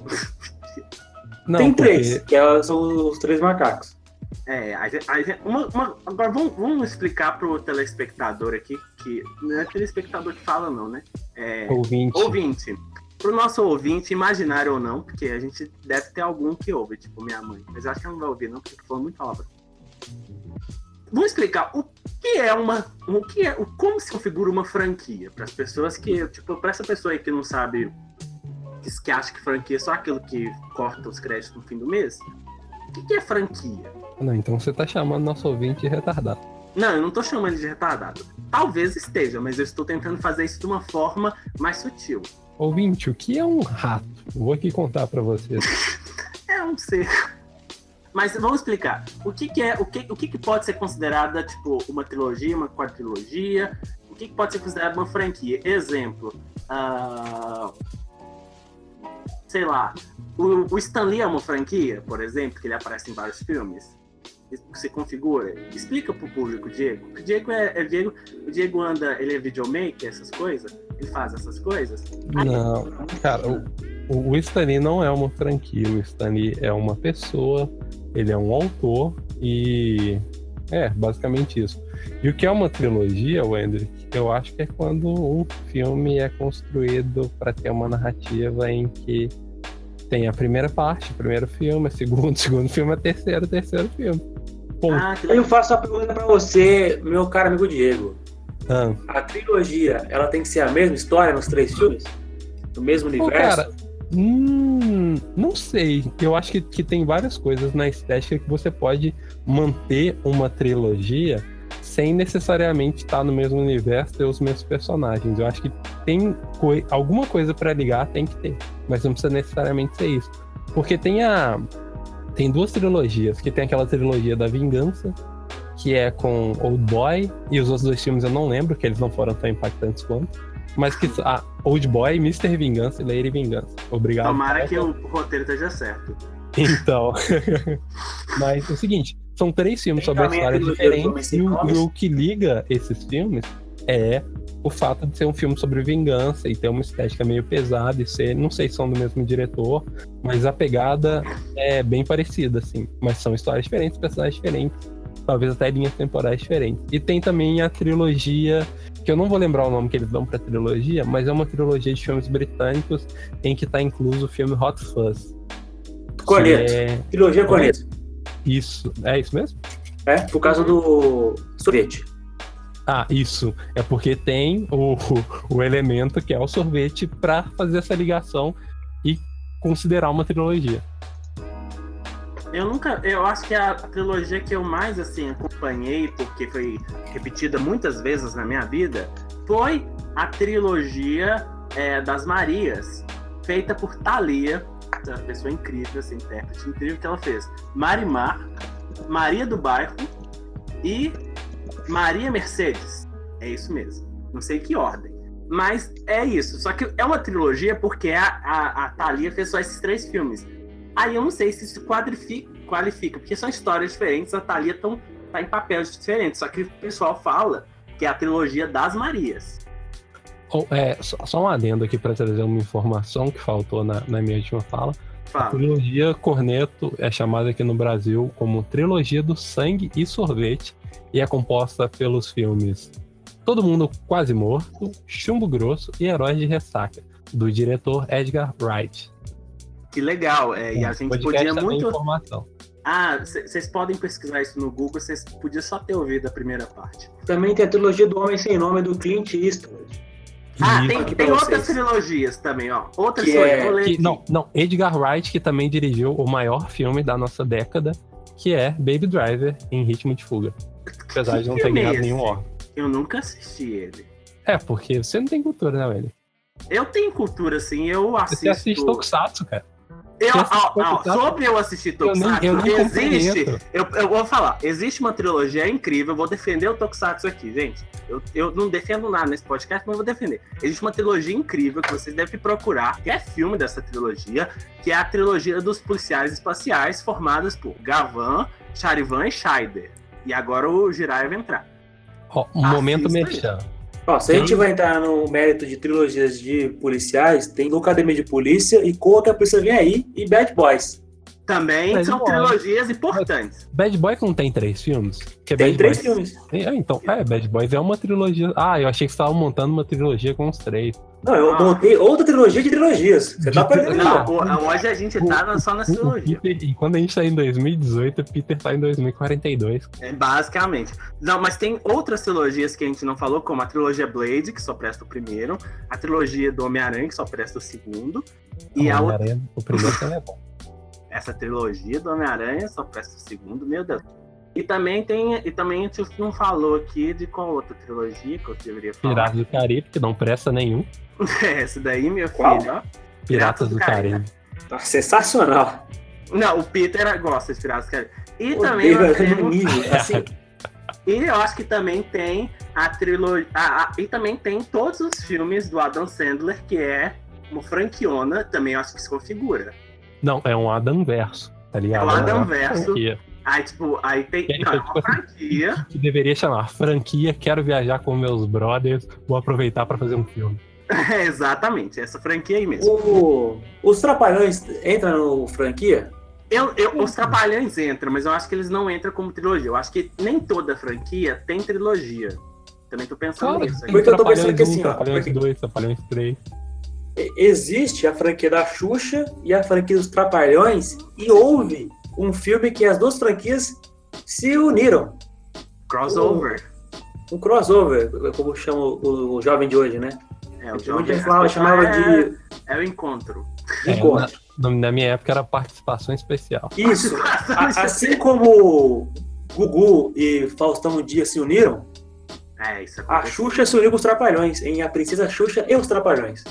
Não, Tem porque- três, que é- são os três macacos. É, a gente- a gente- uma- uma- agora vamos, vamos explicar pro telespectador aqui, que não é telespectador que fala não, né? É, Ouvinte. ouvinte. Pro nosso ouvinte, imaginário ou não, porque a gente deve ter algum que ouve, tipo minha mãe. Mas eu acho que ela não vai ouvir não, porque falou muito palavra. Vamos explicar o que é uma, o que é, o, como se configura uma franquia para as pessoas que, tipo, para essa pessoa aí que não sabe, que, que acha que franquia é só aquilo que corta os créditos no fim do mês. O que, que é franquia? Não, então você tá chamando nosso ouvinte de retardado. Não, eu não tô chamando ele de retardado. Talvez esteja, mas eu estou tentando fazer isso de uma forma mais sutil. Ouvinte, o que é um rato? Vou aqui contar pra vocês. É um ser. Mas vamos explicar. O que, que é, o que, o que, que pode ser considerada tipo uma trilogia, uma quadrilogia? O que, que pode ser considerado uma franquia? Exemplo, ah, sei lá, o, o Stan Lee é uma franquia, por exemplo, que ele aparece em vários filmes. Se configura. Explica pro público, Diego. O Diego é, é Diego, o Diego anda, ele é videomaker, essas coisas. Ele faz essas coisas. Não, cara, o, o, o Stan Lee não é uma franquia. O Stan Lee é uma pessoa, ele é um autor e é basicamente isso. E o que é uma trilogia, Wendrick? Eu acho que é quando um filme é construído para ter uma narrativa em que tem a primeira parte, o primeiro filme, o segundo, segundo filme, o terceiro, o terceiro filme. Ponto. Ah, que Eu faço uma pergunta pra você, meu caro amigo Diego. Ah, A trilogia, ela tem que ser a mesma história nos três filmes? No mesmo Pô, universo? cara, hum, não sei. Eu acho que, que tem várias coisas na estética que você pode manter uma trilogia sem necessariamente estar no mesmo universo ter os mesmos personagens. Eu acho que tem coi alguma coisa para ligar, tem que ter, mas não precisa necessariamente ser isso. Porque tem a tem duas trilogias, que tem aquela trilogia da vingança, que é com Old Boy, e os outros dois filmes eu não lembro, que eles não foram tão impactantes quanto. Mas que ah, Old Boy, Mr. Vingança e Lady Vingança. Obrigado. Tomara que o roteiro esteja certo. Então. Mas é o seguinte, são três filmes sobre histórias diferentes. E o, e o que liga esses filmes é o fato de ser um filme sobre vingança e ter uma estética meio pesada e ser, não sei se são do mesmo diretor, mas a pegada é bem parecida, assim. Mas são histórias diferentes, personagens diferentes, talvez até linhas temporais diferentes. E tem também a trilogia, que eu não vou lembrar o nome que eles dão pra trilogia, mas é uma trilogia de filmes britânicos em que tá incluso o filme Hot Fuzz. Corneto. é- Trilogia Corneto. Isso, é isso mesmo? É, por causa do sorvete. Ah, isso. É porque tem o, o elemento que é o sorvete pra fazer essa ligação e considerar uma trilogia. Eu nunca. Eu acho que a trilogia que eu mais assim acompanhei, porque foi repetida muitas vezes na minha vida, foi a trilogia é, das Marias, feita por Thalia, essa pessoa incrível, essa intérprete incrível que ela fez. Marimar, Maria do Bairro e Maria Mercedes. É isso mesmo. Não sei que ordem. Mas é isso. Só que é uma trilogia porque a, a, a Thalia fez só esses três filmes. Aí eu não sei se isso quadrifica, qualifica, porque são histórias diferentes, a Thalia tão, tá em papéis diferentes. Só que o pessoal fala que é a trilogia das Marias. Ou, é, só, só um adendo aqui pra trazer uma informação que faltou na, na minha última fala. A Fala. trilogia Corneto é chamada aqui no Brasil como Trilogia do Sangue e Sorvete e é composta pelos filmes Todo Mundo Quase Morto, Chumbo Grosso e Heróis de Ressaca, do diretor Edgar Wright. Que legal. é, e a gente podia também muito. informação. Ah, vocês podem pesquisar isso no Google, vocês podiam só ter ouvido a primeira parte. Também tem a trilogia do Homem Sem Nome do Clint Eastwood. Ah, tem, tem outras trilogias também, ó. Outras Que trilogias, é- vou ler que- não, não, Edgar Wright, que também dirigiu o maior filme da nossa década, que é Baby Driver em Ritmo de Fuga. Apesar de não ter é ganhado esse? nenhum Oscar. Eu nunca assisti ele. É, porque você não tem cultura, né, velho? Eu tenho cultura, assim, eu assisto. Você assiste Tokusatsu, cara. Eu, ó, ó, sobre eu assistir Eu nem- Tokusatsu, eu existe. Eu, eu vou falar, existe uma trilogia incrível. Eu vou defender o Tokusatsu aqui, gente. Eu, eu não defendo nada nesse podcast, mas eu vou defender. Existe uma trilogia incrível que vocês devem procurar, que é filme dessa trilogia, que é a trilogia dos policiais espaciais, formadas por Gavan, Charivan e Scheider. E agora o Jiraiya vai entrar. Ó, um Assista momento aí. Ó, se a gente vai entrar no mérito de trilogias de policiais, tem Academia de Polícia e Corra que a Polícia Vem Aí e Bad Boys. Também Mas são trilogias importantes. Bad Boy não tem três filmes? Que Tem Bad três Boys- filmes. É, então, é, Bad Boys é uma trilogia. Ah, eu achei que você estava montando uma trilogia com os três. Não, eu Ah. montei outra trilogia de trilogias. Você tá De- perdendo Não, Não, não. o- hoje a gente tá só na O- o trilogia. Peter- e quando a gente tá em 2018, o Peter tá em 2042. É, basicamente. Não, mas tem outras trilogias que a gente não falou, como a trilogia Blade, que só presta o primeiro, a trilogia do Homem-Aranha, que só presta o segundo, e a outra, Homem-Aranha, o primeiro também é bom. essa trilogia do Homem-Aranha só presta o segundo, meu Deus. E também tem, e também a gente não falou aqui de qual outra trilogia que eu deveria falar. Piratas do Caribe, que não presta nenhum. Essa daí, meu Qual? filho, ó. Piratas do Caribe. Tá sensacional. Não, o Peter gosta de Piratas do Caribe. E Ô, também nós Deus, temos- assim, E eu acho que também tem a trilogia. e também tem todos os filmes do Adam Sandler, que é uma franquiona, também eu acho que se configura. Não, é um Adam Verso, tá ligado? É o Adam uma Verso. Aí, tipo, aí tem. Não, é tipo uma assim, franquia. Que deveria chamar franquia Quero Viajar com Meus Brothers, vou aproveitar pra fazer um filme. É, exatamente, essa franquia aí mesmo. o- os Trapalhões entram no franquia? Eu, eu, os Trapalhões entram, mas eu acho que eles não entram como trilogia. Eu acho que nem toda franquia tem trilogia. Também tô pensando Claro, nisso aí. Porque eu tô pensando que 1, assim, ó, Trapalhões porque- 2, Trapalhões 3. E- Existe a franquia da Xuxa e a franquia dos Trapalhões, e houve um filme que as duas franquias se uniram. Crossover. Um crossover, como chama o, o jovem de hoje, né? É, o jovem- gente falava, chamava é, de É o encontro. É, encontro. Na, na minha época era participação especial. Isso. A- assim como Gugu e Faustão um dia se uniram, É, isso a. Xuxa se uniu com os Trapalhões, em A Princesa Xuxa e os Trapalhões.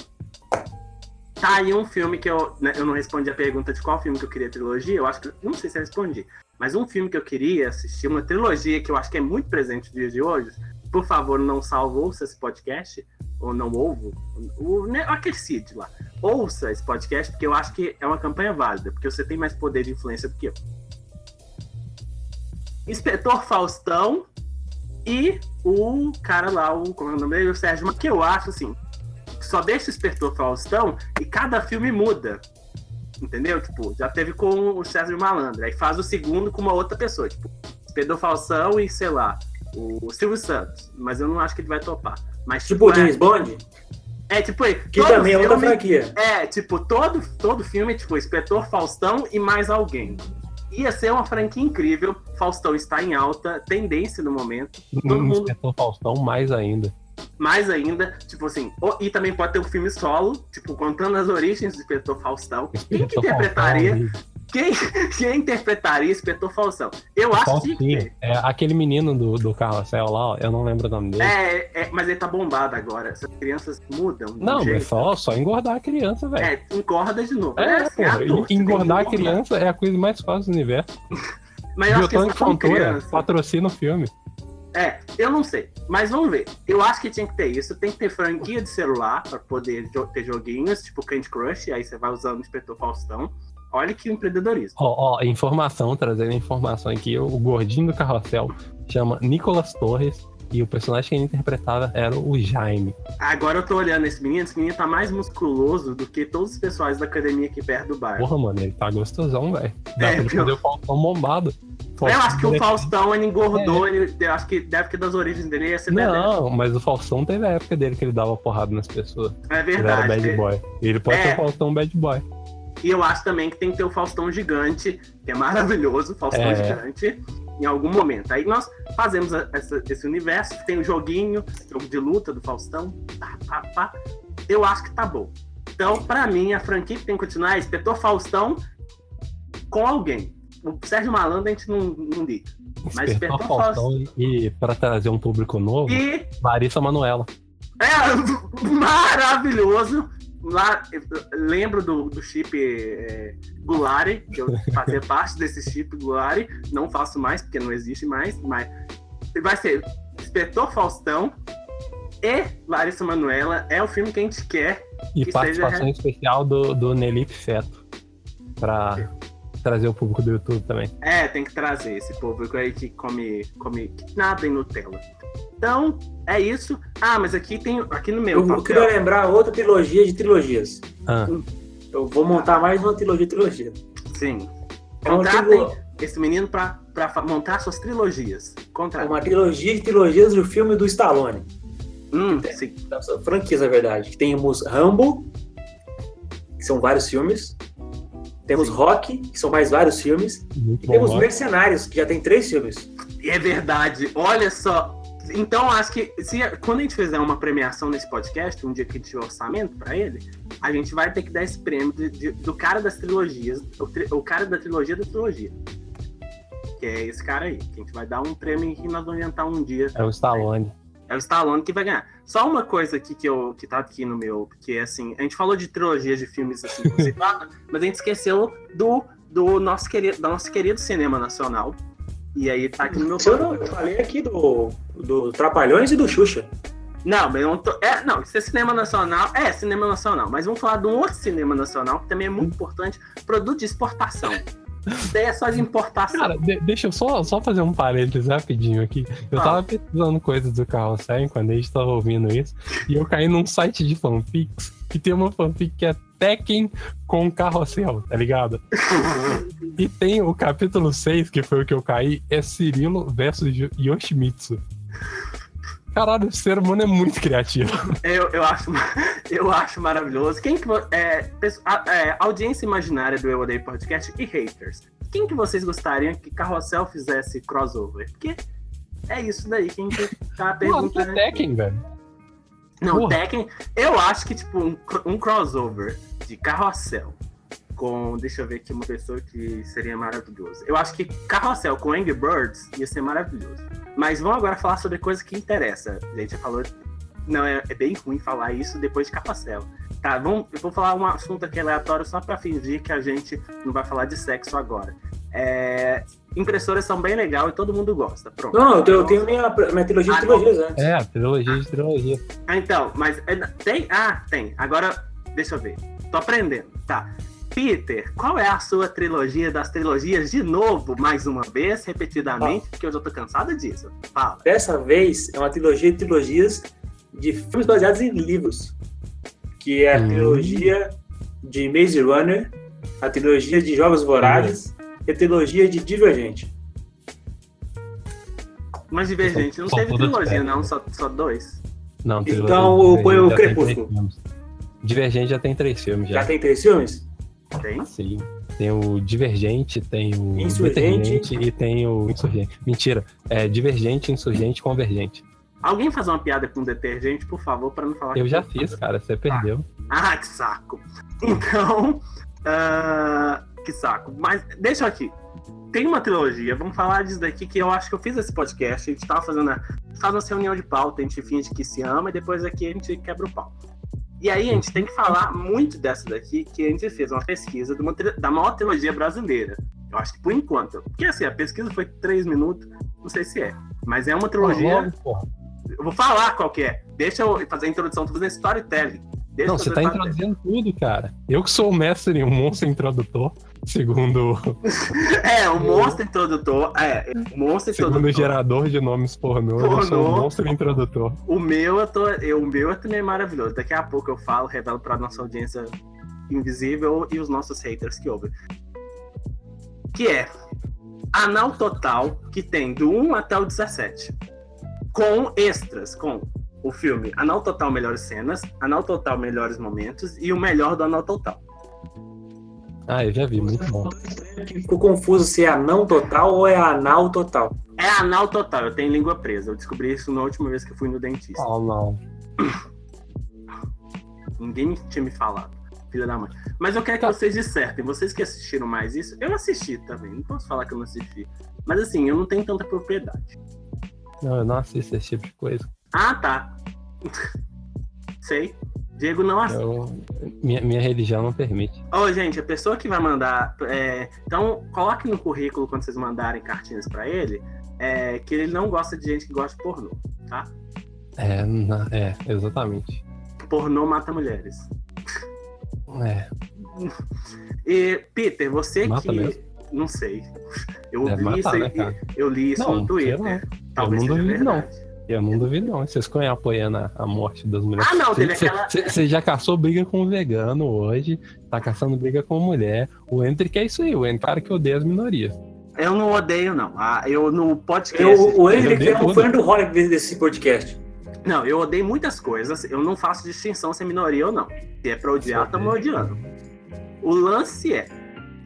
Tá aí um filme que eu, né, eu não respondi a pergunta de qual filme que eu queria trilogia, eu acho que, não sei se eu respondi, mas um filme que eu queria assistir, uma trilogia que eu acho que é muito presente nos dias de hoje, por favor, não salve, ouça esse podcast, ou não ouvo, o, né, Cid lá, ouça esse podcast, porque eu acho que é uma campanha válida, porque você tem mais poder de influência do que eu. Inspetor Faustão e o cara lá, o, como é o nome dele? O Sérgio, que eu acho assim, só deixa o Inspetor Faustão e cada filme muda. Entendeu? Tipo, já teve com o César Malandro. Aí faz o segundo com uma outra pessoa. Tipo, Inspetor Faustão e, sei lá, o Silvio Santos. Mas eu não acho que ele vai topar. Mas, Tipo o é, James Bond, é, tipo, aí, que todo também é outra filme- franquia. é, tipo, todo, todo filme, tipo, Inspetor Faustão e mais alguém. Ia ser uma franquia incrível. Faustão está em alta tendência no momento. Todo No mundo- Inspetor Faustão, mais ainda. Mais ainda, tipo assim, e também pode ter um filme solo, tipo, contando as origens do Inspetor Faustão. Quem que interpretaria? Faustão, Quem, quem interpretaria Inspetor Faustão? Eu acho que. É aquele menino do, do carrossel lá, ó, eu não lembro o nome dele. É, é, mas ele tá bombado agora. Essas crianças mudam. não, jeito. mas só, só engordar a criança, velho. É, engorda de novo. É, assim, tem que engordar a criança é a coisa mais fácil do universo. Mas eu acho que Fontoura criança. patrocina o filme. É, eu não sei. Mas vamos ver. Eu acho que tinha que ter isso. Tem que ter franquia de celular pra poder jo- ter joguinhos, tipo Candy Crush. Aí você vai usando o Inspetor Faustão. Olha que empreendedorismo. Ó, ó, informação, trazendo informação aqui, o gordinho do carrossel chama Nicolas Torres e o personagem que ele interpretava era o Jaime. Agora eu tô olhando esse menino. Esse menino tá mais musculoso do que todos os pessoais da academia aqui perto do bar. Porra, mano, ele tá gostosão, velho. Dá É, pra ele fazer o Faustão bombado. Eu acho que o Faustão- ele engordou, ele, eu acho que deve que das origens dele ia ser. Não, mas o Faustão teve a época dele que ele dava porrada nas pessoas. É Ele era verdade. bad boy. Ele pode É. ser o Faustão bad boy. E eu acho também que tem que ter o Faustão gigante, que é maravilhoso, o Faustão É. gigante, em algum momento. Aí nós fazemos a- essa- esse universo, tem o joguinho, jogo de luta do Faustão, pá, pá, pá. Eu acho que tá bom. Então, pra mim, a franquia que tem que continuar é Inspetor Faustão com alguém. O Sérgio Malandro a gente não, não liga. Mas Despertou Faustão e, e pra trazer um público novo, E Larissa Manoela. É maravilhoso. Lá, lembro do, do chip é, Gulari, que eu fazia parte desse chip Gulari. Não faço mais, porque não existe mais, mas vai ser Inspetor Faustão e Larissa Manoela. É o filme que a gente quer. E Que participação seja- especial do, do Nelipe Feto. Pra trazer o público do YouTube também. É, tem que trazer esse público aí que come, come nada em Nutella. Então, é isso. Ah, mas aqui tem. Aqui no meu Eu, papel. queria lembrar outra trilogia de trilogias. Ah, Eu vou montar mais uma trilogia de trilogia. Sim. É uma, Contratem trilo- esse menino pra, pra montar suas trilogias. é Contratem. uma trilogia de trilogias do filme do Stallone. Hum, sim. Da sua franquia, na verdade. Temos Rambo, que são vários filmes. Temos Rock, que são mais vários filmes. muito E bom. temos ó. Mercenários, que já tem três filmes. É verdade. Olha só. Então, acho que se, quando a gente fizer uma premiação nesse podcast, um dia que a gente tiver orçamento pra ele, a gente vai ter que dar esse prêmio de- de- do cara das trilogias, o, tri- o cara da trilogia da trilogia. Que é esse cara aí. Que a gente vai dar um prêmio que nós vamos inventar um dia. É o Stallone. É o Stallone que vai ganhar. Só uma coisa aqui que, eu, que tá aqui no meu, porque assim, a gente falou de trilogias de filmes assim, mas a gente esqueceu do, do nosso querido, do nosso querido cinema nacional. E aí tá aqui no meu eu, não, eu falei aqui do, do Trapalhões e do Xuxa. Não, mas não tô. É, não, isso é cinema nacional. É, cinema nacional. Mas vamos falar de um outro cinema nacional que também é muito importante: produto de exportação. Isso daí é só de importação. Cara, de- deixa eu só, só fazer um parênteses rapidinho aqui. Eu Ah. tava pesquisando coisas do carrossel enquanto a gente tava ouvindo isso. E eu caí num site de fanfics que tem uma fanfic que é Tekken com carrossel, tá ligado? e tem o capítulo 6, que foi o que eu caí, é Cirilo versus Yo- Yoshimitsu. Caralho, o ser humano é muito criativo. Eu, eu, acho, eu acho maravilhoso. Quem que é, é, audiência imaginária do Eu Odeio Podcast e haters. Quem que vocês gostariam que Carrossel fizesse crossover? Porque é isso daí que a gente tá Mano, que é perguntando. Tekken, velho. Não, porra. Tekken, eu acho que tipo um, um crossover de Carrossel com, deixa eu ver aqui, uma pessoa que seria maravilhoso. Eu acho que Carrossel com Angry Birds ia ser maravilhoso. Mas vamos agora falar sobre coisa que interessa. A gente já falou. Não, é, é bem ruim falar isso depois de Carrossel. Tá, vamos, eu vou falar um assunto aqui aleatório só pra fingir que a gente não vai falar de sexo agora. É, impressoras são bem legal e todo mundo gosta. Pronto. Não, eu tenho, eu tenho minha, minha trilogia de Ah, trilogias antes. É, trilogia de trilogia. Ah, então, mas é, tem? Ah, tem. Agora, deixa eu ver. Tô aprendendo. Tá. Peter, qual é a sua trilogia das trilogias de novo, mais uma vez, repetidamente, porque eu já tô cansada disso. Fala. Dessa vez é uma trilogia de trilogias de filmes baseados em livros. Que é a Hum. trilogia de Maze Runner, a trilogia de Jogos Vorazes e a trilogia de Divergente. Mas Divergente não teve trilogia, não, só, só dois. Não, trilogia Então, eu ponho o Crepúsculo. Divergente já tem três filmes já. Já tem três filmes? Tem? Sim. Tem o Divergente, tem o Insurgente. E tem o Insurgente. Mentira. É Divergente, Insurgente, Convergente. Alguém faz uma piada com detergente, por favor, pra não falar Eu já fiz, cara. Você perdeu. Ah, que saco. Então, ah, que saco. Mas deixa aqui. Tem uma trilogia, vamos falar disso daqui, que eu acho que eu fiz esse podcast, a gente tava fazendo a, faz uma reunião de pauta, a gente finge que se ama e depois aqui a gente quebra o pau. E aí a gente tem que falar muito dessa daqui, que a gente fez uma pesquisa de uma da maior trilogia brasileira. Eu acho que por enquanto. Porque assim, a pesquisa foi três minutos, não sei se é. Mas é uma trilogia. Logo, porra. Eu vou falar qual que é. Deixa eu fazer a introdução, tô fazendo storytelling. Deixa Não, você tá introduzindo tudo, cara. Eu que sou o mestre e um monstro introdutor, segundo, É, o monstro introdutor. É, o monstro segundo o introdutor. gerador de nomes pornô, eu sou Pornô. o monstro introdutor. O meu, eu tô, eu, o meu é também maravilhoso. Daqui a pouco eu falo, revelo pra nossa audiência invisível e os nossos haters que ouvem. Que é Anal Total, que tem do 1 até o 17. Com extras, com o filme Anal Total Melhores Cenas, Anal Total Melhores Momentos e o melhor do Anal Total. Ah, eu já vi, muito bom. Ficou confuso se é anão total ou é anal total. É Anal Total, eu tenho língua presa. Eu descobri isso na última vez que eu fui no dentista. Oh, não. Ninguém tinha me falado. Filha da mãe. Mas eu quero que vocês dissertem. Vocês que assistiram mais isso, eu assisti também. Não posso falar que eu não assisti. Mas assim, eu não tenho tanta propriedade. Não, eu não assisto esse tipo de coisa. Ah, tá. Sei. Diego não assiste. Eu, minha, minha religião não permite. Ô, gente, a pessoa que vai mandar. é, então, coloque no currículo quando vocês mandarem cartinhas pra ele. é, que ele não gosta de gente que gosta de pornô, tá? É, na- é, exatamente. Pornô mata mulheres. É, E, Peter, você Mata que. mesmo. Não sei. Eu li matar, isso, né, eu li isso Não, no Twitter. lá. Talvez Eu não seja duvido, não. Eu não duvido, não. Vocês ficam apoiando a, a morte das mulheres. Ah, não, teve aquela- você- já caçou briga com um vegano hoje, tá caçando briga com mulher. O Hendrick é isso aí, o o cara que odeia as minorias. Eu não odeio, não. Ah, eu no podcast. Eu, o Henrique é um fã do Rock desse podcast. Não, eu odeio muitas coisas. Eu não faço distinção se é minoria ou não. Se é pra odiar, estamos odiando. O lance é.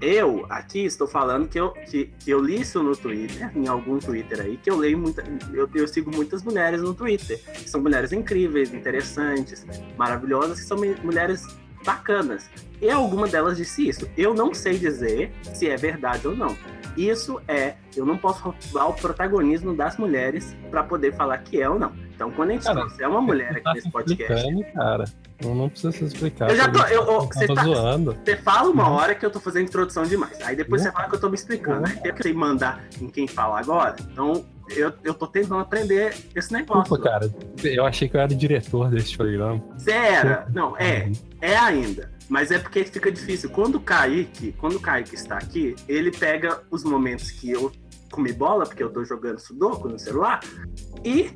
Eu aqui estou falando que eu, que, que eu li isso no Twitter, em algum Twitter aí, que eu leio muita. Eu, eu sigo muitas mulheres no Twitter. Que são mulheres incríveis, interessantes, maravilhosas, que são mulheres bacanas. E alguma delas disse isso. Eu não sei dizer se é verdade ou não. Isso é, eu não posso roubar o protagonismo das mulheres para poder falar que é ou não. Então, quando a gente Cara, trouxer uma mulher aqui Tá nesse se podcast, cara. Não, não precisa se explicar. Eu já tô- eu- eu- eu você tá- zoando. você fala uma Uhum. hora que eu tô fazendo introdução demais. Aí depois Uhum. você fala que eu tô me explicando. Uhum. Aí tem que mandar em quem fala agora. Então, eu, eu tô tentando aprender esse negócio. Desculpa, cara. Eu achei que eu era o diretor desse programa. Você era. Não, é. Uhum. É ainda. Mas é porque fica difícil. Quando o Kaique, quando o Kaique está aqui, ele pega os momentos que eu comi bola, porque eu tô jogando sudoku no celular, e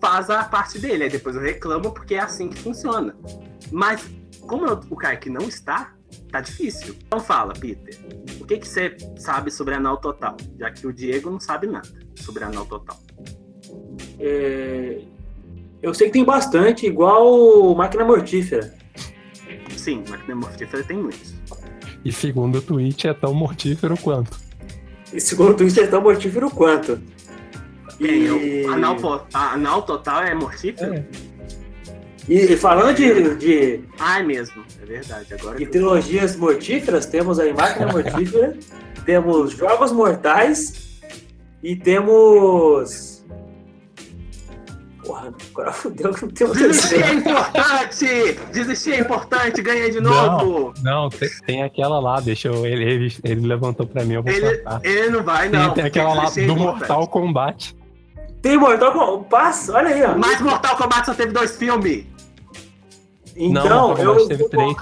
faz a parte dele. Aí depois eu reclamo porque é assim que funciona. Mas como eu- o Kaique não está, tá difícil. Então fala, Peter. O que, que você sabe sobre anal total? Já que o Diego não sabe nada sobre anal total. É, Eu sei que tem bastante, igual máquina mortífera. Sim, máquina mortífera tem muitos. E segundo o tweet, é tão mortífero quanto. E segundo o Twitter, é tão mortífero quanto. E... o anal, anal total é mortífero? É. E, e falando de, de, Ah, é mesmo. É verdade. Agora. de eu- trilogias mortíferas, temos aí Máquina Mortífera, temos Jogos Mortais e temos. Porra, agora fudeu que não tem o Desistir é importante! Desistir é importante, ganhei de novo! Não, tem, tem aquela lá, deixa eu. Ele, ele, ele levantou pra mim, eu vou Ele, cortar. ele não vai, Tem, não. tem aquela lá é do importante. Mortal Kombat. Tem Mortal Kombat. Passa, olha aí, ó. Mas Mortal Kombat só teve dois filmes. Então, Não, Mortal eu teve três.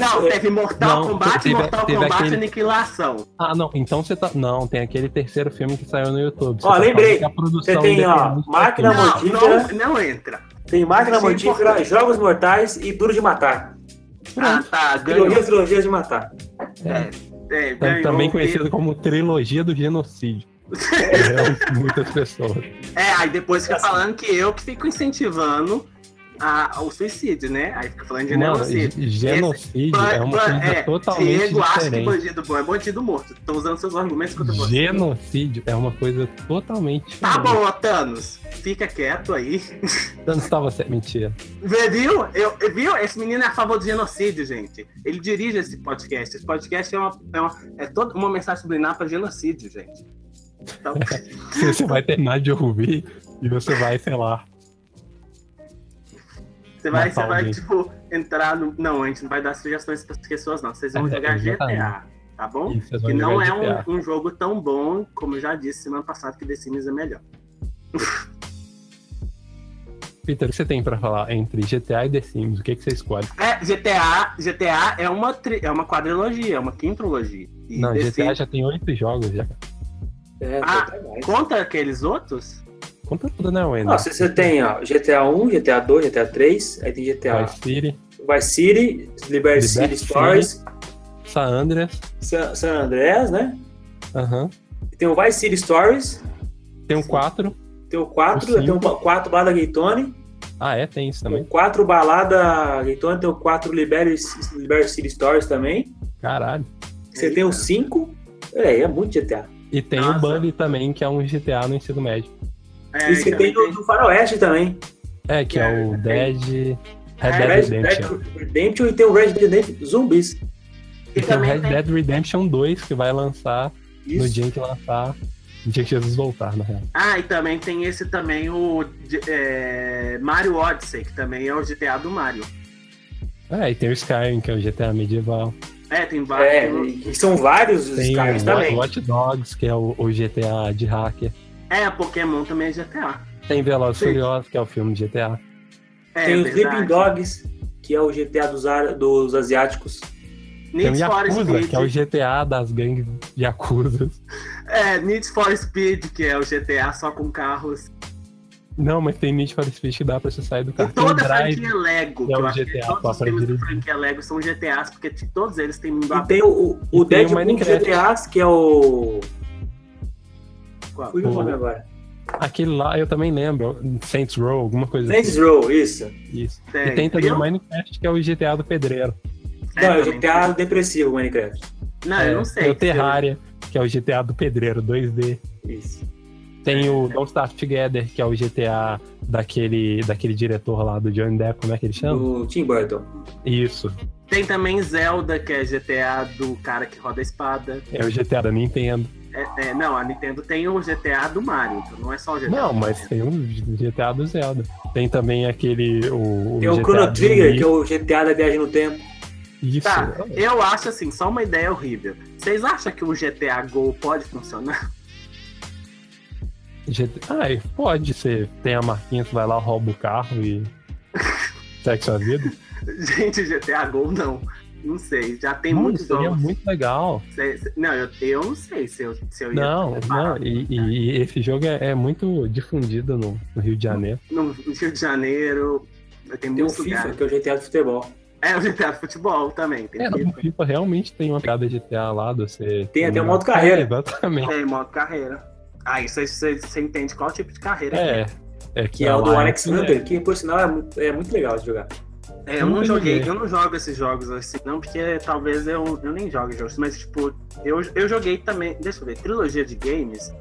Não, é, teve Mortal Não, Kombat, teve- Mortal teve Kombat aquele- Aniquilação. Ah, não, então você tá. Não, tem aquele terceiro filme que saiu no YouTube. Você Ó, tá lembrei. Você tem, ó, independente Máquina Mortífera. não, não entra. Tem Máquina é Mortífera, importante. Jogos Mortais e Duro de Matar. Ah, tá, ganhou. Trilogias, trilogias de matar. É, é, ganhou. Também conhecido como trilogia do genocídio. É, muitas pessoas. É, aí depois fica falando que eu que fico incentivando a, o suicídio, né? Aí fica falando de genocídio. ge- genocídio Ban- é uma coisa é, totalmente Diego acha que diferente. bandido bom é bandido morto. Tô usando seus argumentos contra você. Genocídio é uma coisa totalmente Tá diferente. bom, ó, Thanos. Fica quieto aí. Não estava certo. Mentira. Viu? Eu, eu- viu? Esse menino é a favor do genocídio, gente. Ele dirige esse podcast. Esse podcast é uma, é uma, é toda uma mensagem subliminar para genocídio, gente. Então, Você vai terminar de ouvir e você vai, sei lá. Você vai, você vai tipo, entrar no. Não, a gente não vai dar sugestões para as pessoas, não. Vocês vão É, jogar exatamente. GTA, tá bom? Vão Que não é um, um jogo tão bom, como eu já disse semana passada, que The Sims é melhor. Peter, o que você tem pra falar entre GTA e The Sims? O que, que você escolhe? É, GTA, GTA é uma, tri- é uma quadrilogia, é uma quintrologia. E Não, The GTA Sims- já tem oito jogos já. É, Ah, mais. Conta aqueles outros? Conta tudo, né, Wendel? Nossa, você tem ó, GTA 1, GTA 2, GTA 3, aí tem GTA Vice City, Vice City, Liberty City Liberty Stories, San Andreas. San, San Andreas, né? Aham. E Tem o Vice City Stories, Tem um 4. tem o 4, O tem o cinco. 4 Balada Gaytone, Ah, é, tem isso tem também. o 4 Balada Gaytone, tem o 4 Liberty, Liberty City Stories também. Caralho. Você tem o 5, é, é muito GTA. E tem Nossa. o Bully também, que é um GTA no ensino médio. É, e você também tem o do Faroeste também. É, que é, É, o tem. Dead. Red É, Dead Red Redemption. Dead Redemption e tem o Red Dead Redemption Zumbis. E E tem o também Red tem- Dead Redemption 2, que vai lançar no Isso. dia em que lançar. No dia que Jesus voltar, na real. Ah, e também tem esse também, o é, Mario Odyssey, que também é o GTA do Mario. É, e tem o Skyrim, que é o GTA medieval. É, tem É, vários. e são vários os Tem caras o também. Watch Dogs, que é o, o GTA de hacker. É, Pokémon também é GTA. Tem Velozes e. Furiosos, que é o filme de GTA. É, Tem o verdade. Sleeping Dogs, que é o GTA dos, ar- dos asiáticos. Tem o Need for Yakuza, Speed. que é o GTA das gangues Yakuza. É, Need for Speed, que é o GTA só com carros. Não, mas tem Need for Speed que dá pra você sair do E carro. Tem o toda a Drive. franquia Lego, que que é eu o acho que GTA, todos os pra filmes da franquia Lego são GTAs, porque todos eles têm mundo E tem o, o, E o tem o Deadpool Minecraft. GTAs, que é o. Qual? O nome agora. Aquele lá eu também lembro. Saints Row, alguma coisa Saints assim. Row, isso. Isso. Tem, E tem também o Minecraft, que é o GTA do pedreiro. É, não, é o GTA depressivo, o Minecraft. Não, É, eu não sei. Tem o Terraria, que é o GTA do pedreiro 2D. Isso. Tem o Don't Starve Together, que é o GTA daquele, daquele diretor lá do Johnny Depp, como é que ele chama? Do Tim Burton. Isso. Tem também Zelda, que é GTA do cara que roda a espada. É o GTA da Nintendo. É, é, não, a Nintendo tem o GTA do Mario, então não é só o GTA. Não, mas tem o GTA do Zelda. Tem também aquele. O, Tem o GTA Chrono do Trigger, que é o GTA da viagem no tempo. Isso. Tá, eu acho assim, só uma ideia horrível. Vocês acham que o GTA Go pode funcionar? GTA... Ah, pode ser. Tem a marquinha, vai lá, rouba o carro e. segue sua vida. Gente, GTA Go não. Não sei, já tem Mano, muitos seria jogos. muito legal. Cê- cê- não, eu, eu não sei se eu, se eu ia. Não, não, e, e- e esse jogo é, é muito difundido no, no Rio de Janeiro. No Rio de Janeiro, tem Tem o FIFA, lugares. que é o GTA do futebol. É o GTA de futebol também. Tem É, no FIFA. FIFA realmente tem uma pegada GTA lá, do você. Tem até o modo carreira. É, exatamente. Tem modo carreira. Aí você, você, você entende qual tipo de carreira É. É Que é o do Alex é- Hunter, que por sinal é é muito legal de jogar. É, eu não joguei, eu não jogo esses jogos assim, não, porque talvez eu, eu nem jogue jogos, mas tipo, eu, eu joguei também, deixa eu ver, trilogia de games.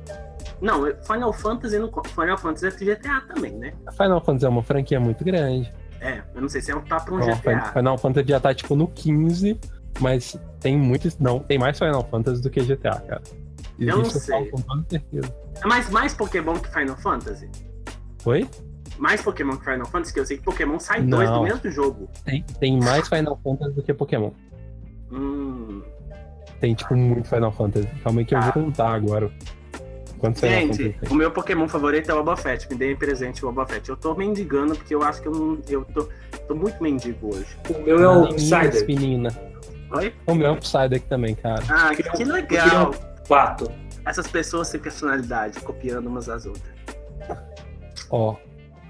Não, Final Fantasy não. Final Fantasy é GTA também, né? Final Fantasy é uma franquia muito grande. É, eu não sei se é um tá pra um GTA. Final Fantasy já tá tipo no 15, mas tem muitos. Não, tem mais Final Fantasy do que GTA, cara. Eu não sei. com toda certeza. É mais, mais Pokémon que Final Fantasy? Oi? Mais Pokémon que Final Fantasy, que eu sei que Pokémon sai dois do Não. mesmo jogo. Tem, tem mais Final Fantasy do que Pokémon. Hum. Tem, tipo, muito Final Fantasy. Calma aí que eu Tá. vou contar agora. Quantos Final Gente, o meu Pokémon favorito é o Boba Fett. Me deem presente o Boba Fett. Eu tô mendigando porque eu acho que eu não. Eu tô, tô muito mendigo hoje. O meu é o Psyder. menina. Oi? O meu é o aqui também, cara. Ah, que um- eu legal. Pato. Essas pessoas sem personalidade, copiando umas às outras. Ó,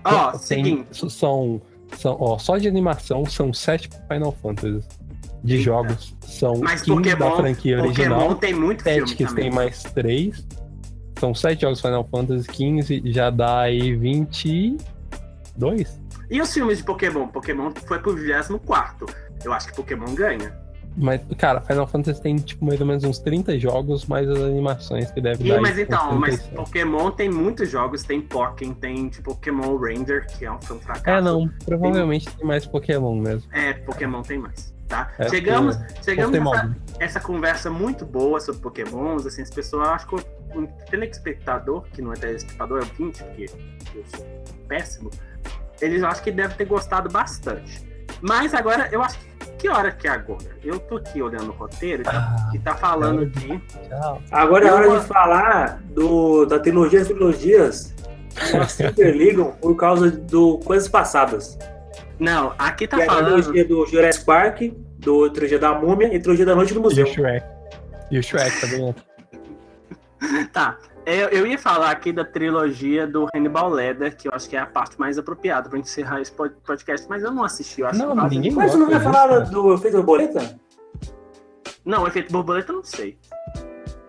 Ó, tem, seguinte. são, são, ó, só de animação são sete Final Fantasy. De Eita. jogos são Mas 15 da Pokémon, franquia original. Pokémon tem muito Tactics tem mais três. São sete jogos Final Fantasy, 15, já dá aí 22. E os filmes de Pokémon? Pokémon foi pro 24. Eu acho que Pokémon ganha. Mas, cara, Final Fantasy tem, tipo, mais ou menos uns 30 jogos, mais as animações que devem E, dar. aí mas então, mas 37. Pokémon tem muitos jogos, tem Pokémon, tem tipo Pokémon Ranger, que é um, foi um fracasso. É, não, provavelmente tem mais Pokémon mesmo. É, Pokémon tem mais, tá? É, chegamos chegamos Pokémon. nessa essa conversa muito boa sobre Pokémons, assim, as pessoas, acho que o telespectador, que não é telespectador, é ouvinte, porque eu sou péssimo, eles acho que devem ter gostado bastante. Mas agora, eu acho que, que hora que é agora? Eu tô aqui olhando o roteiro, Ah, que tá falando aqui, tchau. Agora é hora de falar do, da trilogia trilogias que elas se interligam por causa do Coisas Passadas. não, aqui tá que é a falando, trilogia do Jurassic Park, do trilogia da Múmia e trilogia da Noite no E Museu. o Shrek. E o Shrek também. Tá. Eu, eu ia falar aqui da trilogia do Hannibal Ledger, que eu acho que é a parte mais apropriada pra gente encerrar esse pod- podcast, mas eu não assisti. Eu acho Não, que ninguém- Mas você não vai gosta falar do efeito borboleta? Não, efeito borboleta eu não sei.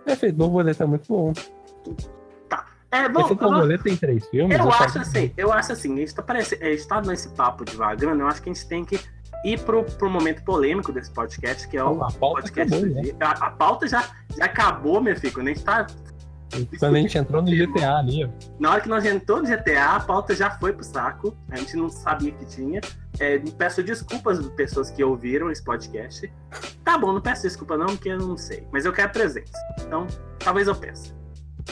Efeito Borboleta é muito bom. É, bom, Efeito eu, Borboleta tem três filmes. eu só- acho assim, eu acho assim, a gente tá, parece, a gente tá nesse papo devagando, eu acho que a gente tem que ir pro, pro momento polêmico desse podcast, que é o A pauta podcast acabou, do né? dia. A, a pauta já, já acabou, meu filho, quando a gente tá Quando a gente entrou no GTA ali. Na hora que nós entramos no GTA, a pauta já foi pro saco. A gente não sabia que tinha. É, peço desculpas às pessoas que ouviram esse podcast. Tá bom, não peço desculpa não, porque eu não sei. Mas eu quero presença. Então, talvez eu peça.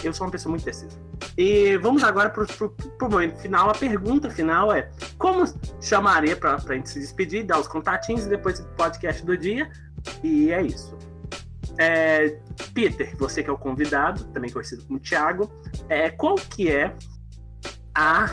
Eu sou uma pessoa muito decisa. E vamos agora pro, pro, pro momento final. A pergunta final é: como chamaria pra, pra gente se despedir, dar os contatinhos e depois o podcast do dia? E é isso. É, Peter, você que é o convidado, também conhecido como Thiago, é, qual que é a,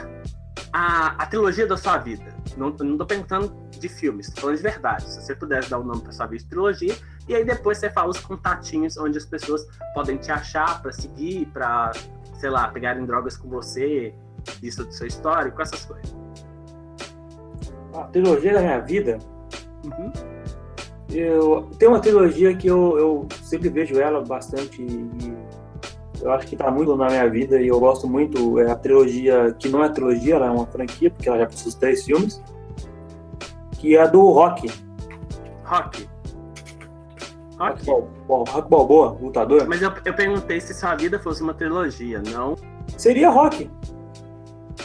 a, a trilogia da sua vida? Não, não tô perguntando de filmes, tô falando de verdade. Se você pudesse dar o nome pra sua vida de trilogia, e aí depois você fala os contatinhos onde as pessoas podem te achar pra seguir, pra, sei lá, pegarem drogas com você, isso do seu histórico, essas coisas. A trilogia da minha vida, Uhum. Eu tem uma trilogia que eu, eu sempre vejo ela bastante e eu acho que tá muito na minha vida e eu gosto muito. É a trilogia, que não é trilogia, ela é uma franquia, porque ela já possui os três filmes, que é a do Rock. Rock. Rock, Rock. Rock Balboa, lutador. Mas eu, eu perguntei se sua vida fosse uma trilogia, não. Seria Rock.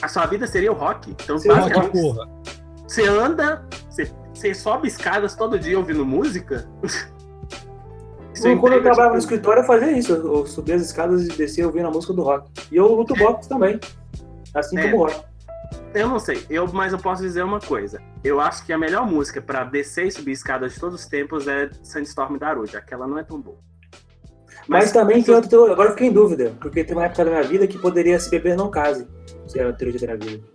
A sua vida seria o rock. Então, Seria Rock, basicamente, porra. Você anda, você, você sobe escadas todo dia ouvindo música? Seu E quando eu é, trabalhava no escritório, eu fazia isso. Eu subia as escadas e descia ouvindo a música do rock. E eu luto boxe também. Assim É. como o rock. Eu não sei, eu, mas eu posso dizer uma coisa. Eu acho que a melhor música pra descer e subir escadas de todos os tempos é Sandstorm da Arude. Aquela não é tão boa. Mas, também tem trilogia. Agora eu fiquei em dúvida. Porque tem uma época da minha vida que poderia se beber não case. Se era a trilogia da minha vida.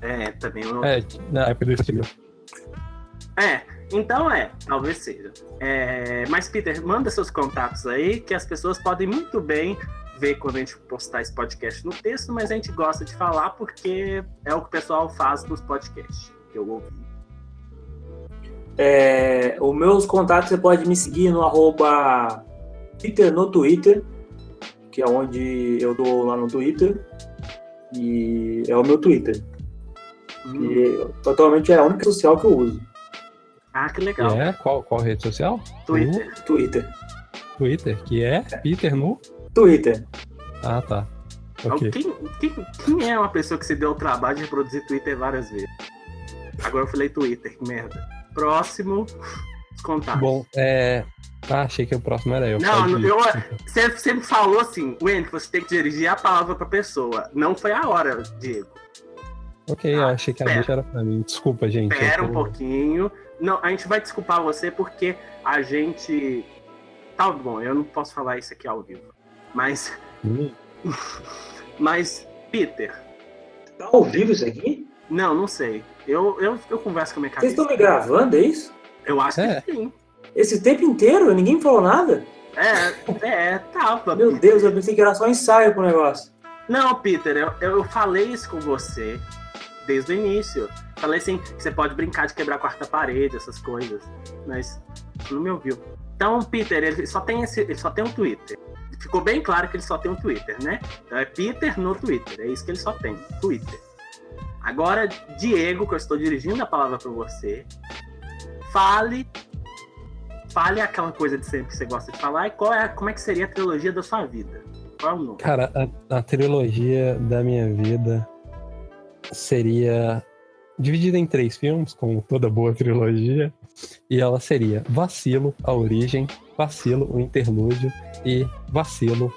É, também eu não. É, na época do Steve. É, então é, talvez seja. É, mas, Peter, manda seus contatos aí, que as pessoas podem muito bem ver quando a gente postar esse podcast no texto, mas a gente gosta de falar porque é o que o pessoal faz nos podcasts. Que eu ouvi. É, os meus contatos você pode me seguir no arroba Twitter no Twitter, que é onde eu dou lá no Twitter. E é o meu Twitter. Hum, E totalmente é a única social que eu uso. Ah, que legal. É? Qual, qual rede social? Twitter. Twitter. No Twitter, que é Peter no. Twitter. Ah, tá. Ok. Quem, quem- quem é uma pessoa que se deu o trabalho de reproduzir Twitter várias vezes? Agora eu falei Twitter, que merda. Próximo, os contatos. Bom, é. Ah, achei que o próximo era eu. Não, ir. eu, você sempre falou assim, Wendy, você tem que dirigir a palavra pra pessoa. Não foi a hora, Diego. Ok, eu Ah, achei que a deixa era pra mim. Desculpa, gente. eu Espera um tô- pouquinho. Não, a gente vai desculpar você porque a gente. Tá bom, eu não posso falar isso aqui ao vivo. Mas. Hum, Mas, Peter. Tá ao vivo isso aqui? Não, não sei. Eu, eu, eu converso com a minha Vocês cabeça. estão me gravando, é isso? Eu acho É. que sim. Esse tempo inteiro? Ninguém me falou nada? É, é, tava. Meu Peter. Deus, eu pensei que era só ensaio pro negócio. Não, Peter, eu, eu falei isso com você desde o início. Falei assim, você pode brincar de quebrar a quarta parede, essas coisas. Mas não me ouviu. Então, Peter, ele só tem esse. Ele só tem um Twitter. Ficou bem claro que ele só tem um Twitter, né? Então é Peter no Twitter. É isso que ele só tem. Twitter. Agora, Diego, que eu estou dirigindo a palavra para você. Fale. Fale aquela coisa de sempre que você gosta de falar e qual é, como é que seria a trilogia da sua vida. Qual é o nome? Cara, a, a trilogia da minha vida seria dividida em três filmes, como toda boa trilogia. E ela seria Vacilo, a origem, Vacilo, o interlúdio e Vacilo,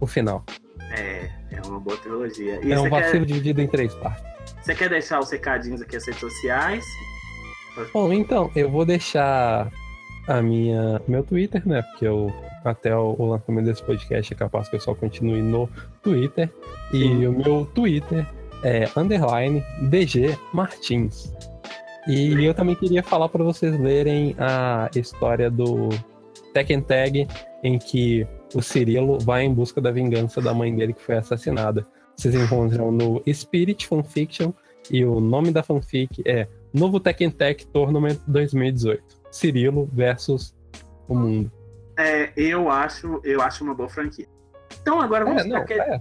o final. É, é uma boa trilogia. E é um vacilo quer, dividido em três partes. você quer deixar os recadinhos aqui nas redes sociais? Bom, então, eu vou deixar a minha meu Twitter, né? Porque eu até o, o lançamento desse podcast é capaz que eu só continue no Twitter. E Sim. o meu Twitter é underline DG Martins. E eu também queria falar para vocês lerem a história do Tekken Tag, em que o Cirilo vai em busca da vingança da mãe dele que foi assassinada. Vocês encontram no Spirit Fanfiction e o nome da fanfic é Novo Tekken Tag Tournament 2018. Cirilo versus o mundo. É, eu acho, eu acho uma boa franquia. Então agora vamos É, não, para é.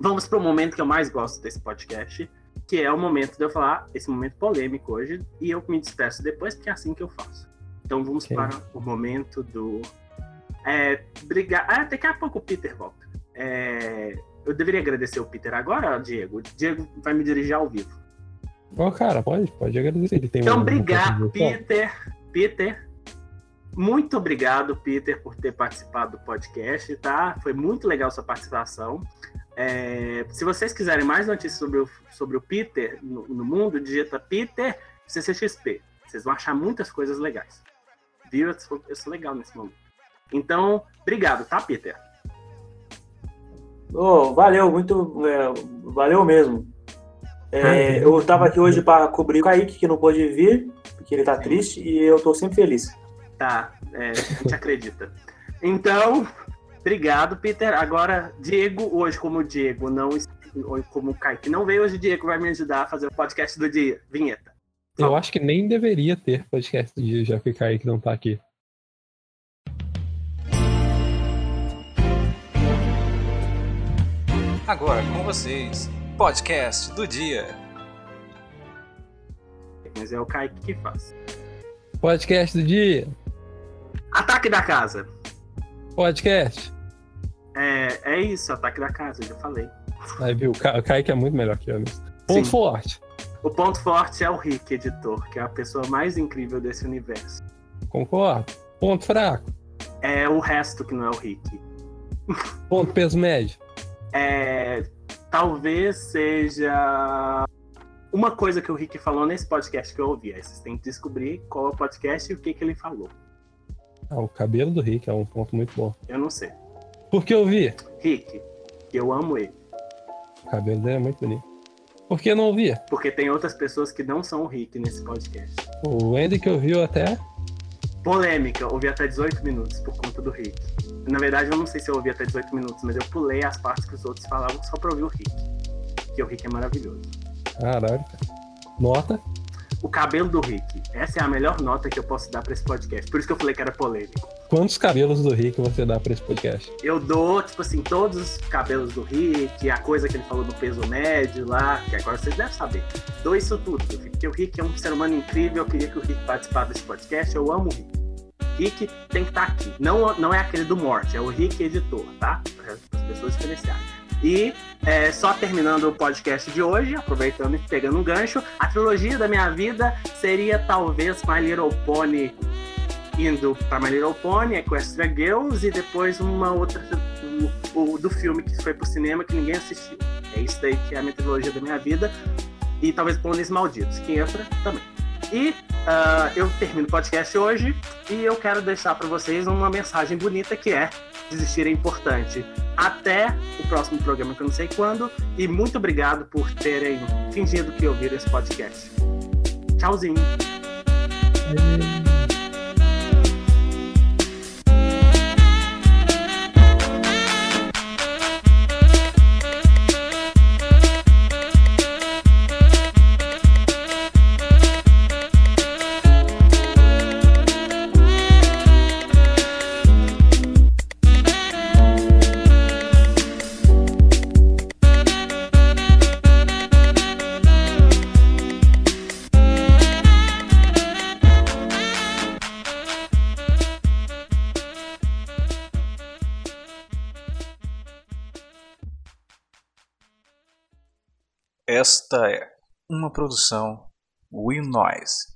Vamos para o momento que eu mais gosto desse podcast, que é o momento de eu falar esse momento polêmico hoje e eu me despeço depois porque é assim que eu faço. Então vamos Ok. para o momento do é, brigar. Ah, daqui a pouco o Peter volta. É, eu deveria agradecer o Peter agora, Diego. O Diego vai me dirigir ao vivo. Ó, cara, pode, pode agradecer. Ele tem Então, obrigado. Peter. Peter, muito obrigado, Peter, por ter participado do podcast, tá? Foi muito legal sua participação. É, se vocês quiserem mais notícias sobre o, sobre o Peter no, no mundo, digita Peter CCXP. Vocês vão achar muitas coisas legais. Viu? Eu sou, eu sou legal nesse momento. Então, obrigado, tá, Peter? Ô, valeu, muito. é, valeu mesmo. É, eu tava aqui hoje para cobrir o Kaique, que não pôde vir, porque ele tá triste, e eu tô sempre feliz. Tá, é, a gente acredita. Então, obrigado, Peter. Agora, Diego, hoje, como o Diego não. hoje, Como o Kaique não veio, hoje o Diego vai me ajudar a fazer o podcast do dia. Vinheta. Eu acho que nem deveria ter podcast do dia, já que o Kaique não tá aqui. Agora com vocês, podcast do dia. Mas é o Kaique que faz. Podcast do dia! Ataque da casa. Podcast! É, é isso, ataque da casa, eu já falei. Aí viu, o Ka- o Kaique é muito melhor que eu nisso. Ponto Sim. forte. O ponto forte é o Rick, editor, que é a pessoa mais incrível desse universo. Concordo. Ponto fraco. É o resto que não é o Rick. Ponto peso médio. É, talvez seja uma coisa que o Rick falou nesse podcast que eu ouvi. Aí vocês têm que descobrir qual é o podcast e o que, que ele falou. Ah, o cabelo do Rick é um ponto muito bom. Eu não sei. Por que eu vi? Rick, eu amo ele. O cabelo dele é muito bonito. Por que não ouvia? Porque tem outras pessoas que não são o Rick nesse podcast. O Andy que ouviu até. Polêmica, ouvi até 18 minutos por conta do Rick. Na verdade, eu não sei se eu ouvi até 18 minutos, mas eu pulei as partes que os outros falavam só pra ouvir o Rick. Porque o Rick é maravilhoso. Caralho, cara. Nota. O cabelo do Rick. Essa é a melhor nota que eu posso dar pra esse podcast. Por isso que eu falei que era polêmico. Quantos cabelos do Rick você dá pra esse podcast? Eu dou, tipo assim, todos os cabelos do Rick, a coisa que ele falou do peso médio lá, que agora vocês devem saber. Dou isso tudo, porque o Rick é um ser humano incrível, eu queria que o Rick participasse desse podcast, eu amo o Rick. Rick tem que estar aqui. Não, não é aquele do Morte, é o Rick editor, tá? Para as pessoas diferenciarem. E é, só terminando o podcast de hoje, aproveitando e pegando um gancho, a trilogia da minha vida seria talvez My Little Pony indo para My Little Pony, Equestria Girls e depois uma outra o, o, do filme que foi pro cinema que ninguém assistiu. É isso daí que é a minha trilogia da minha vida. E talvez Pôneis Malditos, que entra também. E uh, eu termino o podcast hoje e eu quero deixar para vocês uma mensagem bonita que é desistir é importante. Até o próximo programa que eu não sei quando e muito obrigado por terem fingido que ouviram esse podcast. Tchauzinho. Esta é uma produção Will Noise.